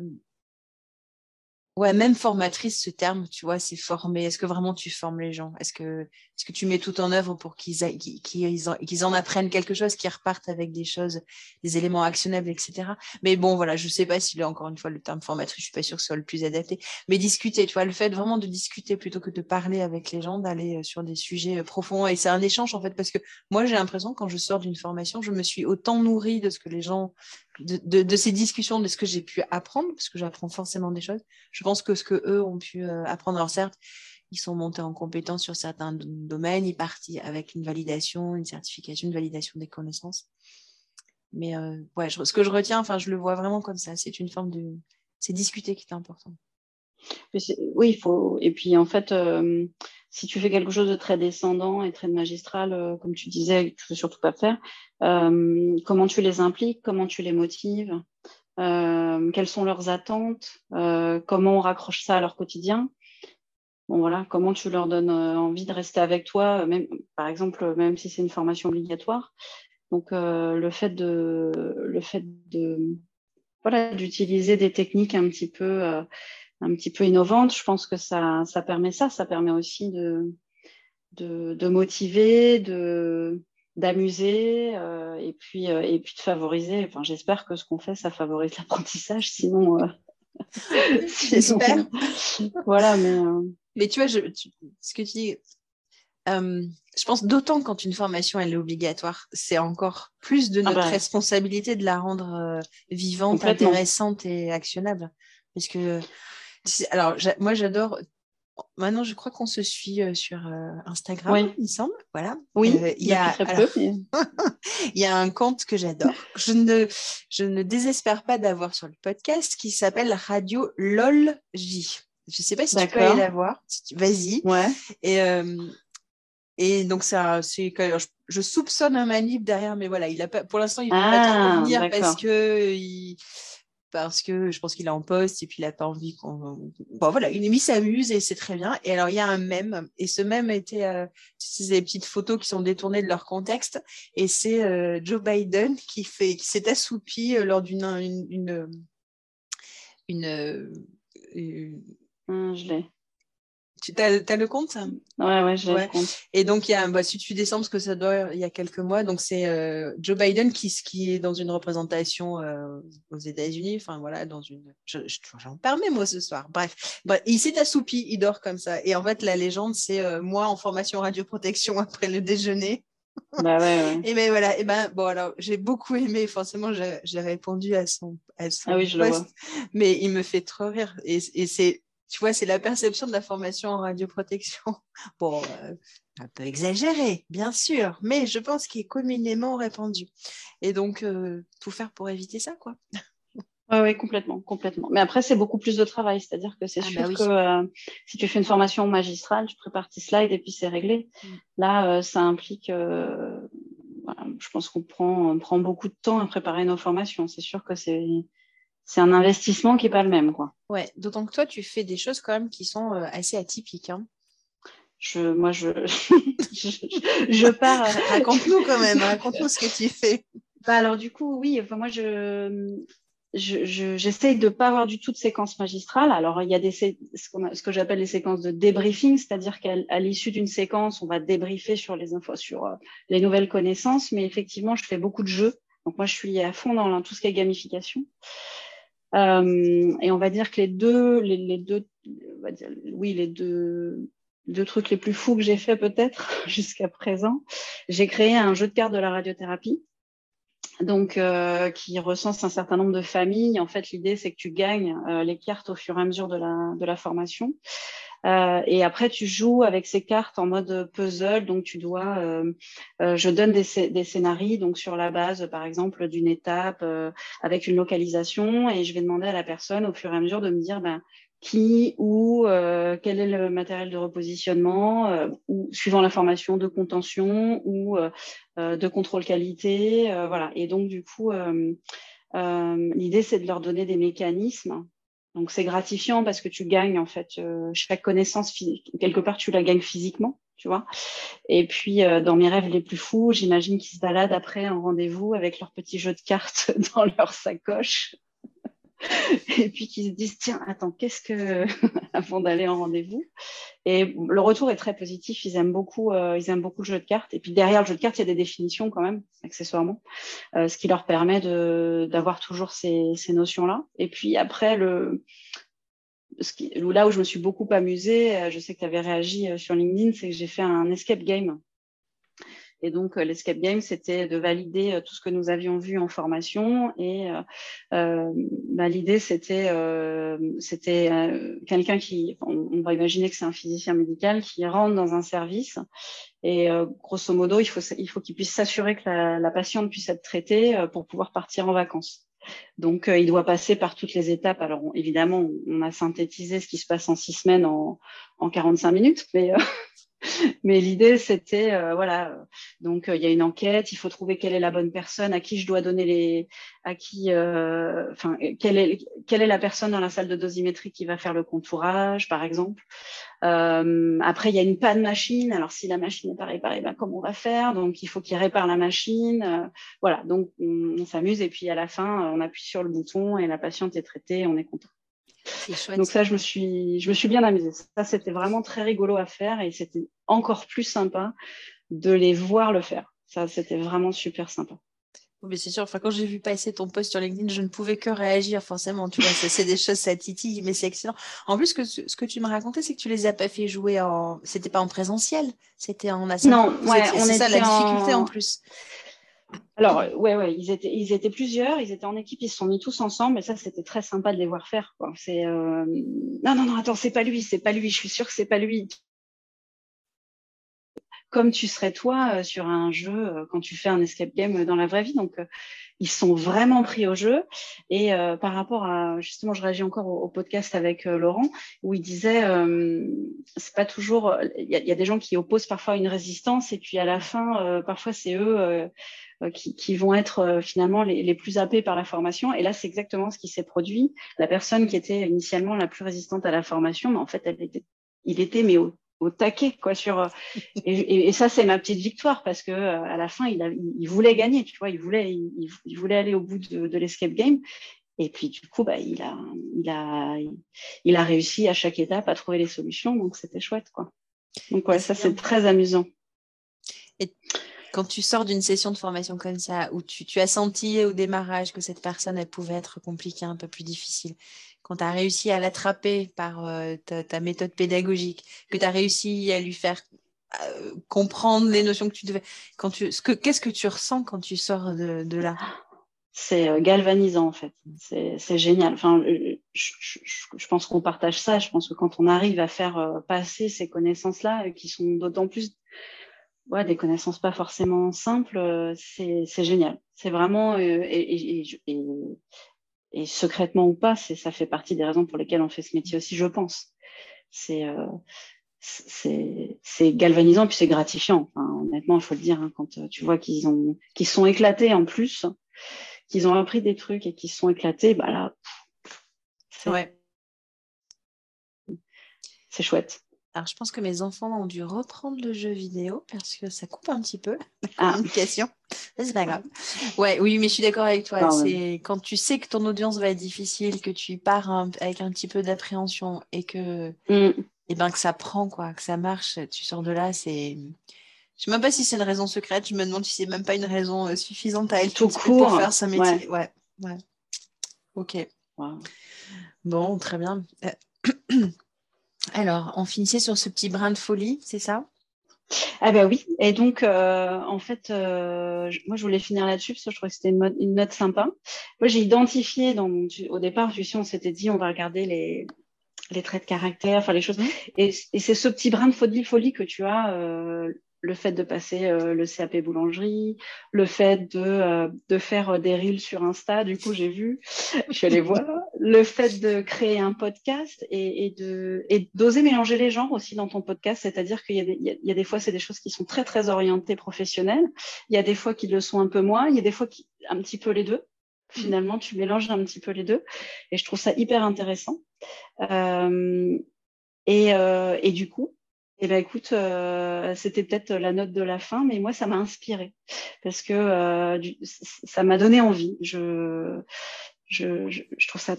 Ouais, même formatrice, ce terme, tu vois, c'est former. Est-ce que vraiment tu formes les gens? Est-ce que, est que tu mets tout en œuvre pour qu'ils qu'ils en, en, apprennent quelque chose, qu'ils repartent avec des choses, des éléments actionnables, etc. Mais bon, voilà, je sais pas s'il est encore une fois le terme formatrice, je suis pas sûre que ce soit le plus adapté. Mais discuter, tu vois, le fait vraiment de discuter plutôt que de parler avec les gens, d'aller euh, sur des sujets euh, profonds. Et c'est un échange, en fait, parce que moi, j'ai l'impression, quand je sors d'une formation, je me suis autant nourrie de ce que les gens de, ces discussions, de ce que j'ai pu apprendre, parce que j'apprends forcément des choses. Je pense que ce que eux ont pu euh, apprendre, alors certes, ils sont montés en compétence sur certains domaines, ils partent avec une validation, une certification, une validation des connaissances. Mais euh, ouais, ce que je retiens, enfin, je le vois vraiment comme ça. C'est une forme de, c'est discuter qui est important. oui, il faut. Et puis en fait, euh, si tu fais quelque chose de très descendant et très magistral, euh, comme tu disais, tu ne veux surtout pas faire, euh, comment tu les impliques, comment tu les motives, euh, quelles sont leurs attentes, comment on raccroche ça à leur quotidien. Voilà, comment tu leur donnes envie de rester avec toi, même, par exemple, même si c'est une formation obligatoire. Donc, le fait de, le fait de, voilà, d'utiliser des techniques un petit peu un petit peu innovante, je pense que ça, ça permet ça. Ça permet aussi de, de, de motiver, de d'amuser euh, et puis euh, et puis de favoriser. Enfin, j'espère que ce qu'on fait, ça favorise l'apprentissage. Sinon, euh, j'espère. voilà, mais mais tu vois, je, ce que tu dis. je pense d'autant quand une formation elle est obligatoire, c'est encore plus de ah notre bah. responsabilité de la rendre vivante, intéressante et actionnable. Parce que alors, moi, j'adore. Maintenant, je crois qu'on se suit euh, sur euh, Instagram, il me semble. Voilà. Oui, euh, il y a, il y a un compte que j'adore. Je ne, je ne désespère pas d'avoir sur le podcast qui s'appelle Radio LOLJ. Je ne sais pas si tu peux aller la voir. Vas-y. Ouais. Et, et donc, ça, c'est je, je, soupçonne un manip derrière, mais voilà, il a pas, pour l'instant, il ne peut pas ah, venir parce que il, parce que je pense qu'il est en poste et puis il n'a pas envie qu'on. Bon, voilà, il s'amuse et c'est très bien. Et alors, il y a un mème, et ce mème était. Euh, des petites photos qui sont détournées de leur contexte, et c'est euh, Joe Biden qui, fait, qui s'est assoupi euh, lors d'une. Une, une, une, hum, je l'ai. Tu as, le compte Ouais, ouais, j'ai le compte. Et donc, il y a, bah, si tu descends, parce que ça doit il y a quelques mois, donc c'est euh, Joe Biden qui, qui est dans une représentation euh, aux États-Unis, enfin voilà, dans une. J'en je, permets, moi, ce soir. Bref, bah, il s'est assoupi, il dort comme ça. Et en fait, la légende, c'est euh, moi en formation radioprotection après le déjeuner. Bah ouais, ouais. Et ben voilà, et ben bon alors j'ai beaucoup aimé, forcément j'ai répondu à son, à son ah oui, je le vois. mais il me fait trop rire et, et c'est tu vois, c'est la perception de la formation en radioprotection. Bon, euh, un peu exagéré, bien sûr, mais je pense qu'il est communément répandu. Et donc, euh, tout faire pour éviter ça, quoi. Oui, ouais, complètement, complètement. Mais après, c'est beaucoup plus de travail. C'est-à-dire que c'est ah, sûr bah que euh, si tu fais une formation magistrale, tu prépares tes slides et puis c'est réglé. Mm. Là, ça implique, je pense qu'on prend, on prend beaucoup de temps à préparer nos formations. C'est sûr que c'est c'est un investissement qui n'est pas le même. Quoi. Ouais, d'autant que toi, tu fais des choses quand même qui sont euh, assez atypiques. Hein. Je, moi, je, je, pars. raconte-nous quand même, raconte-nous ce que tu fais. Bah, alors, du coup, oui, enfin, moi, je, j'essaye de ne pas avoir du tout de séquence magistrale. Alors, il y a des, ce, ce que j'appelle les séquences de débriefing, c'est-à-dire qu'à l'issue d'une séquence, on va débriefer sur les infos, sur euh, les nouvelles connaissances. Mais effectivement, je fais beaucoup de jeux. Donc, moi, je suis à fond dans tout ce qui est gamification. Euh, et on va dire que les deux, les, deux, oui, les deux, deux trucs les plus fous que j'ai fait peut-être jusqu'à présent, j'ai créé un jeu de cartes de la radiothérapie. donc euh, qui recense un certain nombre de familles. En fait, l'idée, c'est que tu gagnes euh, les cartes au fur et à mesure de la, de la formation. Euh, et après, tu joues avec ces cartes en mode puzzle. Donc, tu dois, euh, euh, je donne des, des scénarios donc sur la base, par exemple, d'une étape avec une localisation, et je vais demander à la personne au fur et à mesure de me dire, ben, qui, où, quel est le matériel de repositionnement, ou suivant la formation de contention ou de contrôle qualité, voilà. Et donc du coup, l'idée c'est de leur donner des mécanismes donc c'est gratifiant parce que tu gagnes en fait euh, chaque connaissance quelque part tu la gagnes physiquement, tu vois. Et puis euh, dans mes rêves les plus fous, j'imagine qu'ils se baladent après en rendez-vous avec leur petit jeu de cartes dans leur sacoche et puis qui se disent tiens attends qu'est-ce que avant d'aller en rendez-vous? Et le retour est très positif. Ils aiment beaucoup euh, ils aiment beaucoup le jeu de cartes. Et puis derrière le jeu de cartes il y a des définitions quand même accessoirement euh, ce qui leur permet de d'avoir toujours ces, ces notions là et puis après le ce qui, là où je me suis beaucoup amusée, euh, je sais que tu avais réagi sur LinkedIn, c'est que j'ai fait un escape game et donc, euh, l'escape game, c'était de valider euh, tout ce que nous avions vu en formation. Et euh, bah, l'idée, c'était c'était quelqu'un qui, on, va imaginer que c'est un physicien médical qui rentre dans un service. Et grosso modo, il faut il faut qu'il puisse s'assurer que la, la, patiente puisse être traitée pour pouvoir partir en vacances. Donc, il doit passer par toutes les étapes. Alors, évidemment, on a synthétisé ce qui se passe en six semaines en, en 45 minutes, mais Mais l'idée, c'était, euh, voilà, donc euh, il y a une enquête, il faut trouver quelle est la bonne personne, à qui je dois donner les, à qui, euh, enfin, quelle est, la personne dans la salle de dosimétrie qui va faire le contourage, par exemple. après, il y a une panne machine. Alors, si la machine n'est pas réparée, ben, comment on va faire? Donc, il faut qu'il répare la machine. voilà, donc on, on s'amuse et puis à la fin, on appuie sur le bouton et la patiente est traitée, on est content. Donc ça, je me suis, je me suis bien amusée. Ça, c'était vraiment très rigolo à faire et c'était encore plus sympa de les voir le faire. Ça, c'était vraiment super sympa. Oui, c'est sûr. Enfin, quand j'ai vu passer ton post sur LinkedIn, je ne pouvais que réagir forcément. Tu vois, c'est des choses, ça titille, mais c'est excellent. En plus, que, ce que tu me racontais, c'est que tu les as pas fait jouer en. C'était pas en présentiel, c'était en Non, ouais, on c'est ça la difficulté en plus. Alors, euh, ouais, ouais, ils étaient, plusieurs, ils étaient en équipe, ils se sont mis tous ensemble, et ça, c'était très sympa de les voir faire. C'est, euh... non, non, non, attends, c'est pas lui, c'est pas lui, je suis sûre que c'est pas lui. Comme tu serais toi euh, sur un jeu quand tu fais un escape game dans la vraie vie. Donc, ils sont vraiment pris au jeu. Et par rapport à, justement, je réagis encore au, podcast avec Laurent, où il disait, c'est pas toujours, il y, a des gens qui opposent parfois une résistance, et puis à la fin, parfois c'est eux euh, qui, vont être euh, finalement les, plus happés par la formation. Et là, c'est exactement ce qui s'est produit. La personne qui était initialement la plus résistante à la formation, mais en fait, elle était, il était mais au, taquet quoi sur euh, et, ça c'est ma petite victoire parce que à la fin il, a, il, voulait gagner tu vois il voulait il, voulait aller au bout de, de l'escape game et puis du coup bah il a il a il a réussi à chaque étape à trouver les solutions donc c'était chouette quoi donc ouais ça c'est très amusant et quand tu sors d'une session de formation comme ça, où tu, as senti au démarrage que cette personne, elle pouvait être compliquée, un peu plus difficile, quand tu as réussi à l'attraper par euh, ta, méthode pédagogique, que tu as réussi à lui faire euh, comprendre les notions que tu devais, quand tu, ce que, qu'est-ce que tu ressens quand tu sors de, là? C'est euh, galvanisant en fait. C'est génial. Enfin, je, je pense qu'on partage ça. Je pense que quand on arrive à faire passer ces connaissances-là, qui sont d'autant plus ouais, des connaissances pas forcément simples, euh, c'est génial. C'est vraiment, euh, et, et, et, et, secrètement ou pas, ça fait partie des raisons pour lesquelles on fait ce métier aussi, je pense. C'est euh, c'est galvanisant puis c'est gratifiant. Enfin, honnêtement, il faut le dire, hein, quand tu vois qu'ils ont qu'ils sont éclatés en plus, qu'ils ont appris des trucs et qu'ils sont éclatés, bah là, c'est ouais. c'est chouette. Alors, je pense que mes enfants ont dû reprendre le jeu vidéo parce que ça coupe un petit peu la ah. communication. C'est pas grave. Ouais, oui, mais je suis d'accord avec toi. C'est quand tu sais que ton audience va être difficile, que tu pars avec un petit peu d'appréhension et que, mm. et eh ben, que ça prend, quoi, que ça marche, tu sors de là, c'est. Je sais même pas si c'est une raison secrète. Je me demande si c'est même pas une raison euh, suffisante à elle tout court pour faire ce métier. Ouais, ouais. Ok. Bon, très bien. Alors, on finissait sur ce petit brin de folie, c'est ça? Ah bah oui, et donc euh, en fait, euh, moi je voulais finir là-dessus parce que je trouvais que c'était une, une, note sympa. Moi j'ai identifié, dans au départ, tu sais, on s'était dit on va regarder les, les traits de caractère, enfin les choses. Mmh. Et, et c'est ce petit brin de folie, folie que tu as euh, le fait de passer euh, le CAP boulangerie, le fait de, euh, de faire euh, des reels sur Insta, du coup j'ai vu, je suis allée voir, le fait de créer un podcast et, et de et d'oser mélanger les genres aussi dans ton podcast, c'est-à-dire qu'il y, a des, il y a des fois c'est des choses qui sont très très orientées professionnelles, il y a des fois qui le sont un peu moins, il y a des fois qui un petit peu les deux. Finalement, tu mélanges un petit peu les deux et je trouve ça hyper intéressant. Euh, et, et du coup, eh ben écoute, euh, c'était peut-être la note de la fin, mais moi ça m'a inspiré parce que euh, ça m'a donné envie. Je, je, je, trouve ça,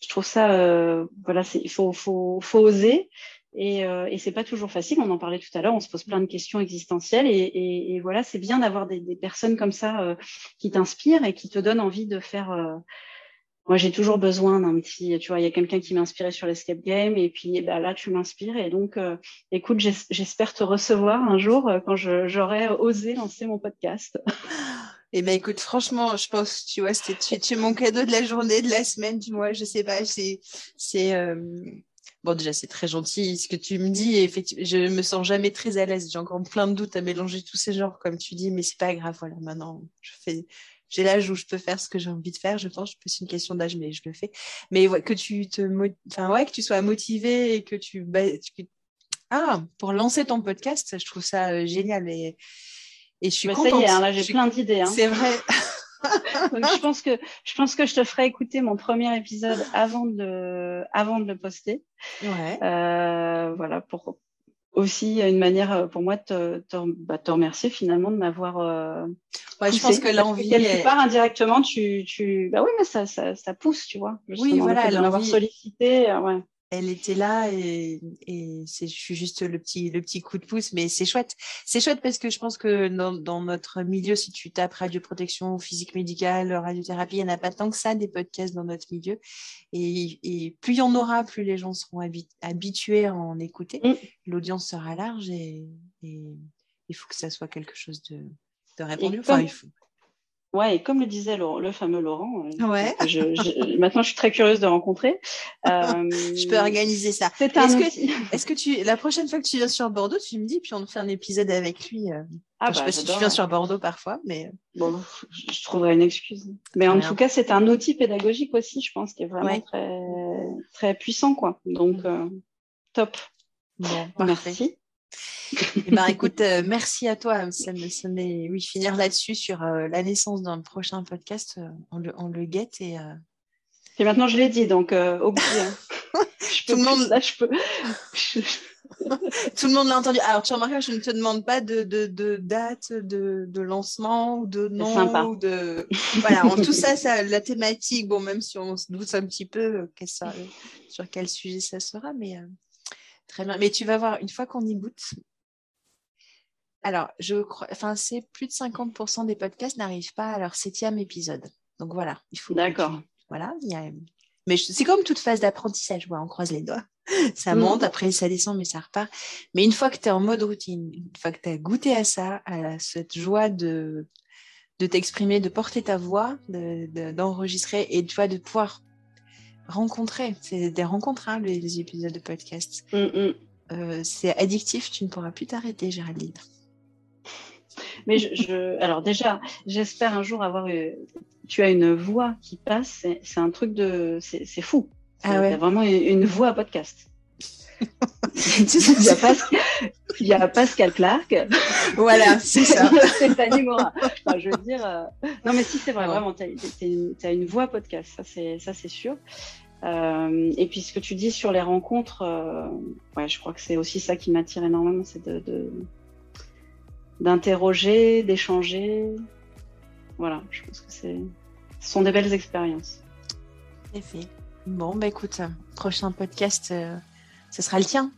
je trouve ça, euh, voilà, il faut, faut, faut oser et, euh, et c'est pas toujours facile. On en parlait tout à l'heure. On se pose plein de questions existentielles et, et, et voilà, c'est bien d'avoir des, des, personnes comme ça euh, qui t'inspirent et qui te donnent envie de faire moi, j'ai toujours besoin d'un petit, tu vois, il y a quelqu'un qui inspiré sur l'escape game et puis bah, là, tu m'inspires. Et donc, euh, écoute, j'espère te recevoir un jour euh, quand j'aurai osé lancer mon podcast. Eh ben écoute, franchement, je pense, tu vois, tu, tu mon cadeau de la journée, de la semaine, du mois, je sais pas, c'est, c'est, euh... bon déjà c'est très gentil ce que tu me dis. Effectivement, je me sens jamais très à l'aise. J'ai encore plein de doutes à mélanger tous ces genres, comme tu dis, mais c'est pas grave. Voilà, maintenant, je fais, j'ai l'âge où je peux faire ce que j'ai envie de faire. Je pense, c'est une question d'âge, mais je le fais. Mais que tu te, enfin ouais, que tu sois motivé et que tu, bah, ah, pour lancer ton podcast, je trouve ça euh, génial et et je suis contente. Ça y est, hein, là j'ai plein d'idées. Hein. C'est vrai. je pense que je pense que je te ferai écouter mon premier épisode avant de avant de le poster. Ouais. Euh, voilà pour aussi une manière euh, pour moi de te, bah, te remercier finalement de m'avoir. Euh, ouais, je pense que l'envie. Quelque est... part indirectement, tu, tu, bah oui, mais ça, ça, ça pousse, tu vois. Oui, voilà, l'envie. sollicité, euh, ouais elle était là et, et c'est, je suis juste le petit, le petit coup de pouce, mais c'est chouette. C'est chouette parce que je pense que dans, dans notre milieu, si tu tapes radioprotection, physique médicale, radiothérapie, il n'y en a pas tant que ça des podcasts dans notre milieu. Et, et plus il y en aura, plus les gens seront habitués à en écouter. Mm. L'audience sera large et, et, il faut que ça soit quelque chose de, de répandu. Enfin, il faut, Ouais, et comme le disait le, fameux Laurent, euh, ouais. je, maintenant je suis très curieuse de rencontrer. Euh, je peux organiser ça. Est-ce, que, tu, la prochaine fois que tu viens sur Bordeaux, tu me dis, puis on fait un épisode avec lui. Euh... Ah enfin, bah, je sais pas si tu viens sur Bordeaux parfois, mais. Bon, je trouverai une excuse. Mais en tout cas, c'est un outil pédagogique aussi, je pense, qui est vraiment très, très puissant, quoi. Donc, euh, top. Bon, merci. Eh ben, écoute, euh, merci à toi. Ça me, ça oui, finir là-dessus sur euh, la naissance d'un prochain podcast. Euh, on, le, on, le, guette et. Et maintenant, je l'ai dit, donc. Hein. Tout le monde. Là, je peux. Tout le monde l'a entendu. Alors, tu remarques, je ne te demande pas de, de, de date de, de, lancement ou de nom. Ou de... Voilà, en tout ça, ça, la thématique, bon, même si on se doute un petit peu ça, sur quel sujet ça sera, mais très bien. Mais tu vas voir, une fois qu'on y goûte, alors, je crois, enfin, c'est plus de 50% des podcasts n'arrivent pas à leur septième épisode. Donc voilà, il faut. D'accord. Voilà, il y a... mais c'est comme toute phase d'apprentissage, on croise les doigts. Ça mm. monte, après ça descend, mais ça repart. Mais une fois que tu es en mode routine, une fois que tu as goûté à ça, à cette joie de, de t'exprimer, de porter ta voix, d'enregistrer de, et tu vois, de pouvoir rencontrer. C'est des rencontres, hein, les, épisodes de podcast. Mm, mm. Euh, c'est addictif, tu ne pourras plus t'arrêter, Géraldine. Mais je, alors déjà, j'espère un jour avoir. Eu, tu as une voix qui passe, c'est un truc de. C'est fou. Ah ouais. vraiment une, voix à podcast. Il, y a Pascal, il y a Pascal Clark. Voilà, c'est ça. Stéphanie Morin. Enfin, je veux dire. Euh, non, mais si, c'est vrai, vraiment, tu as, une voix podcast, ça c'est sûr. Euh, et puis ce que tu dis sur les rencontres, euh, ouais, je crois que c'est aussi ça qui m'attire énormément, c'est de, de, d'interroger, d'échanger. Voilà, je pense que c'est, ce sont des belles expériences. Effet. Bon, bah écoute, prochain podcast, euh, ce sera le tien.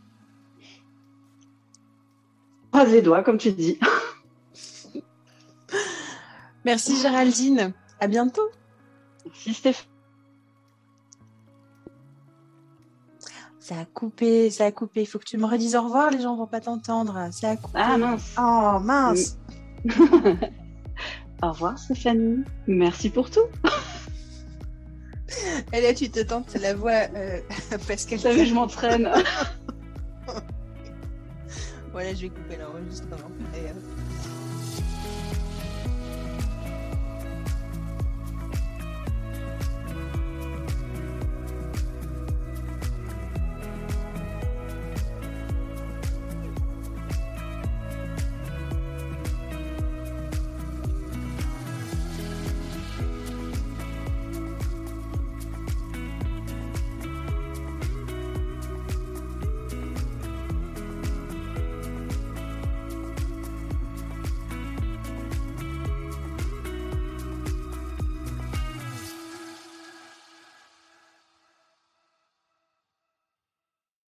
Croise les doigts, comme tu dis. Merci Géraldine. À bientôt. Merci Stéphane. Ça a coupé, ça a coupé. Il faut que tu me redises au revoir, les gens vont pas t'entendre. Ça a coupé. Ah mince. Oh mince. Au revoir Stéphanie. Merci pour tout. Et là, tu te tentes la voix, euh, Pascal. Vous je m'entraîne. voilà, je vais couper l'enregistrement.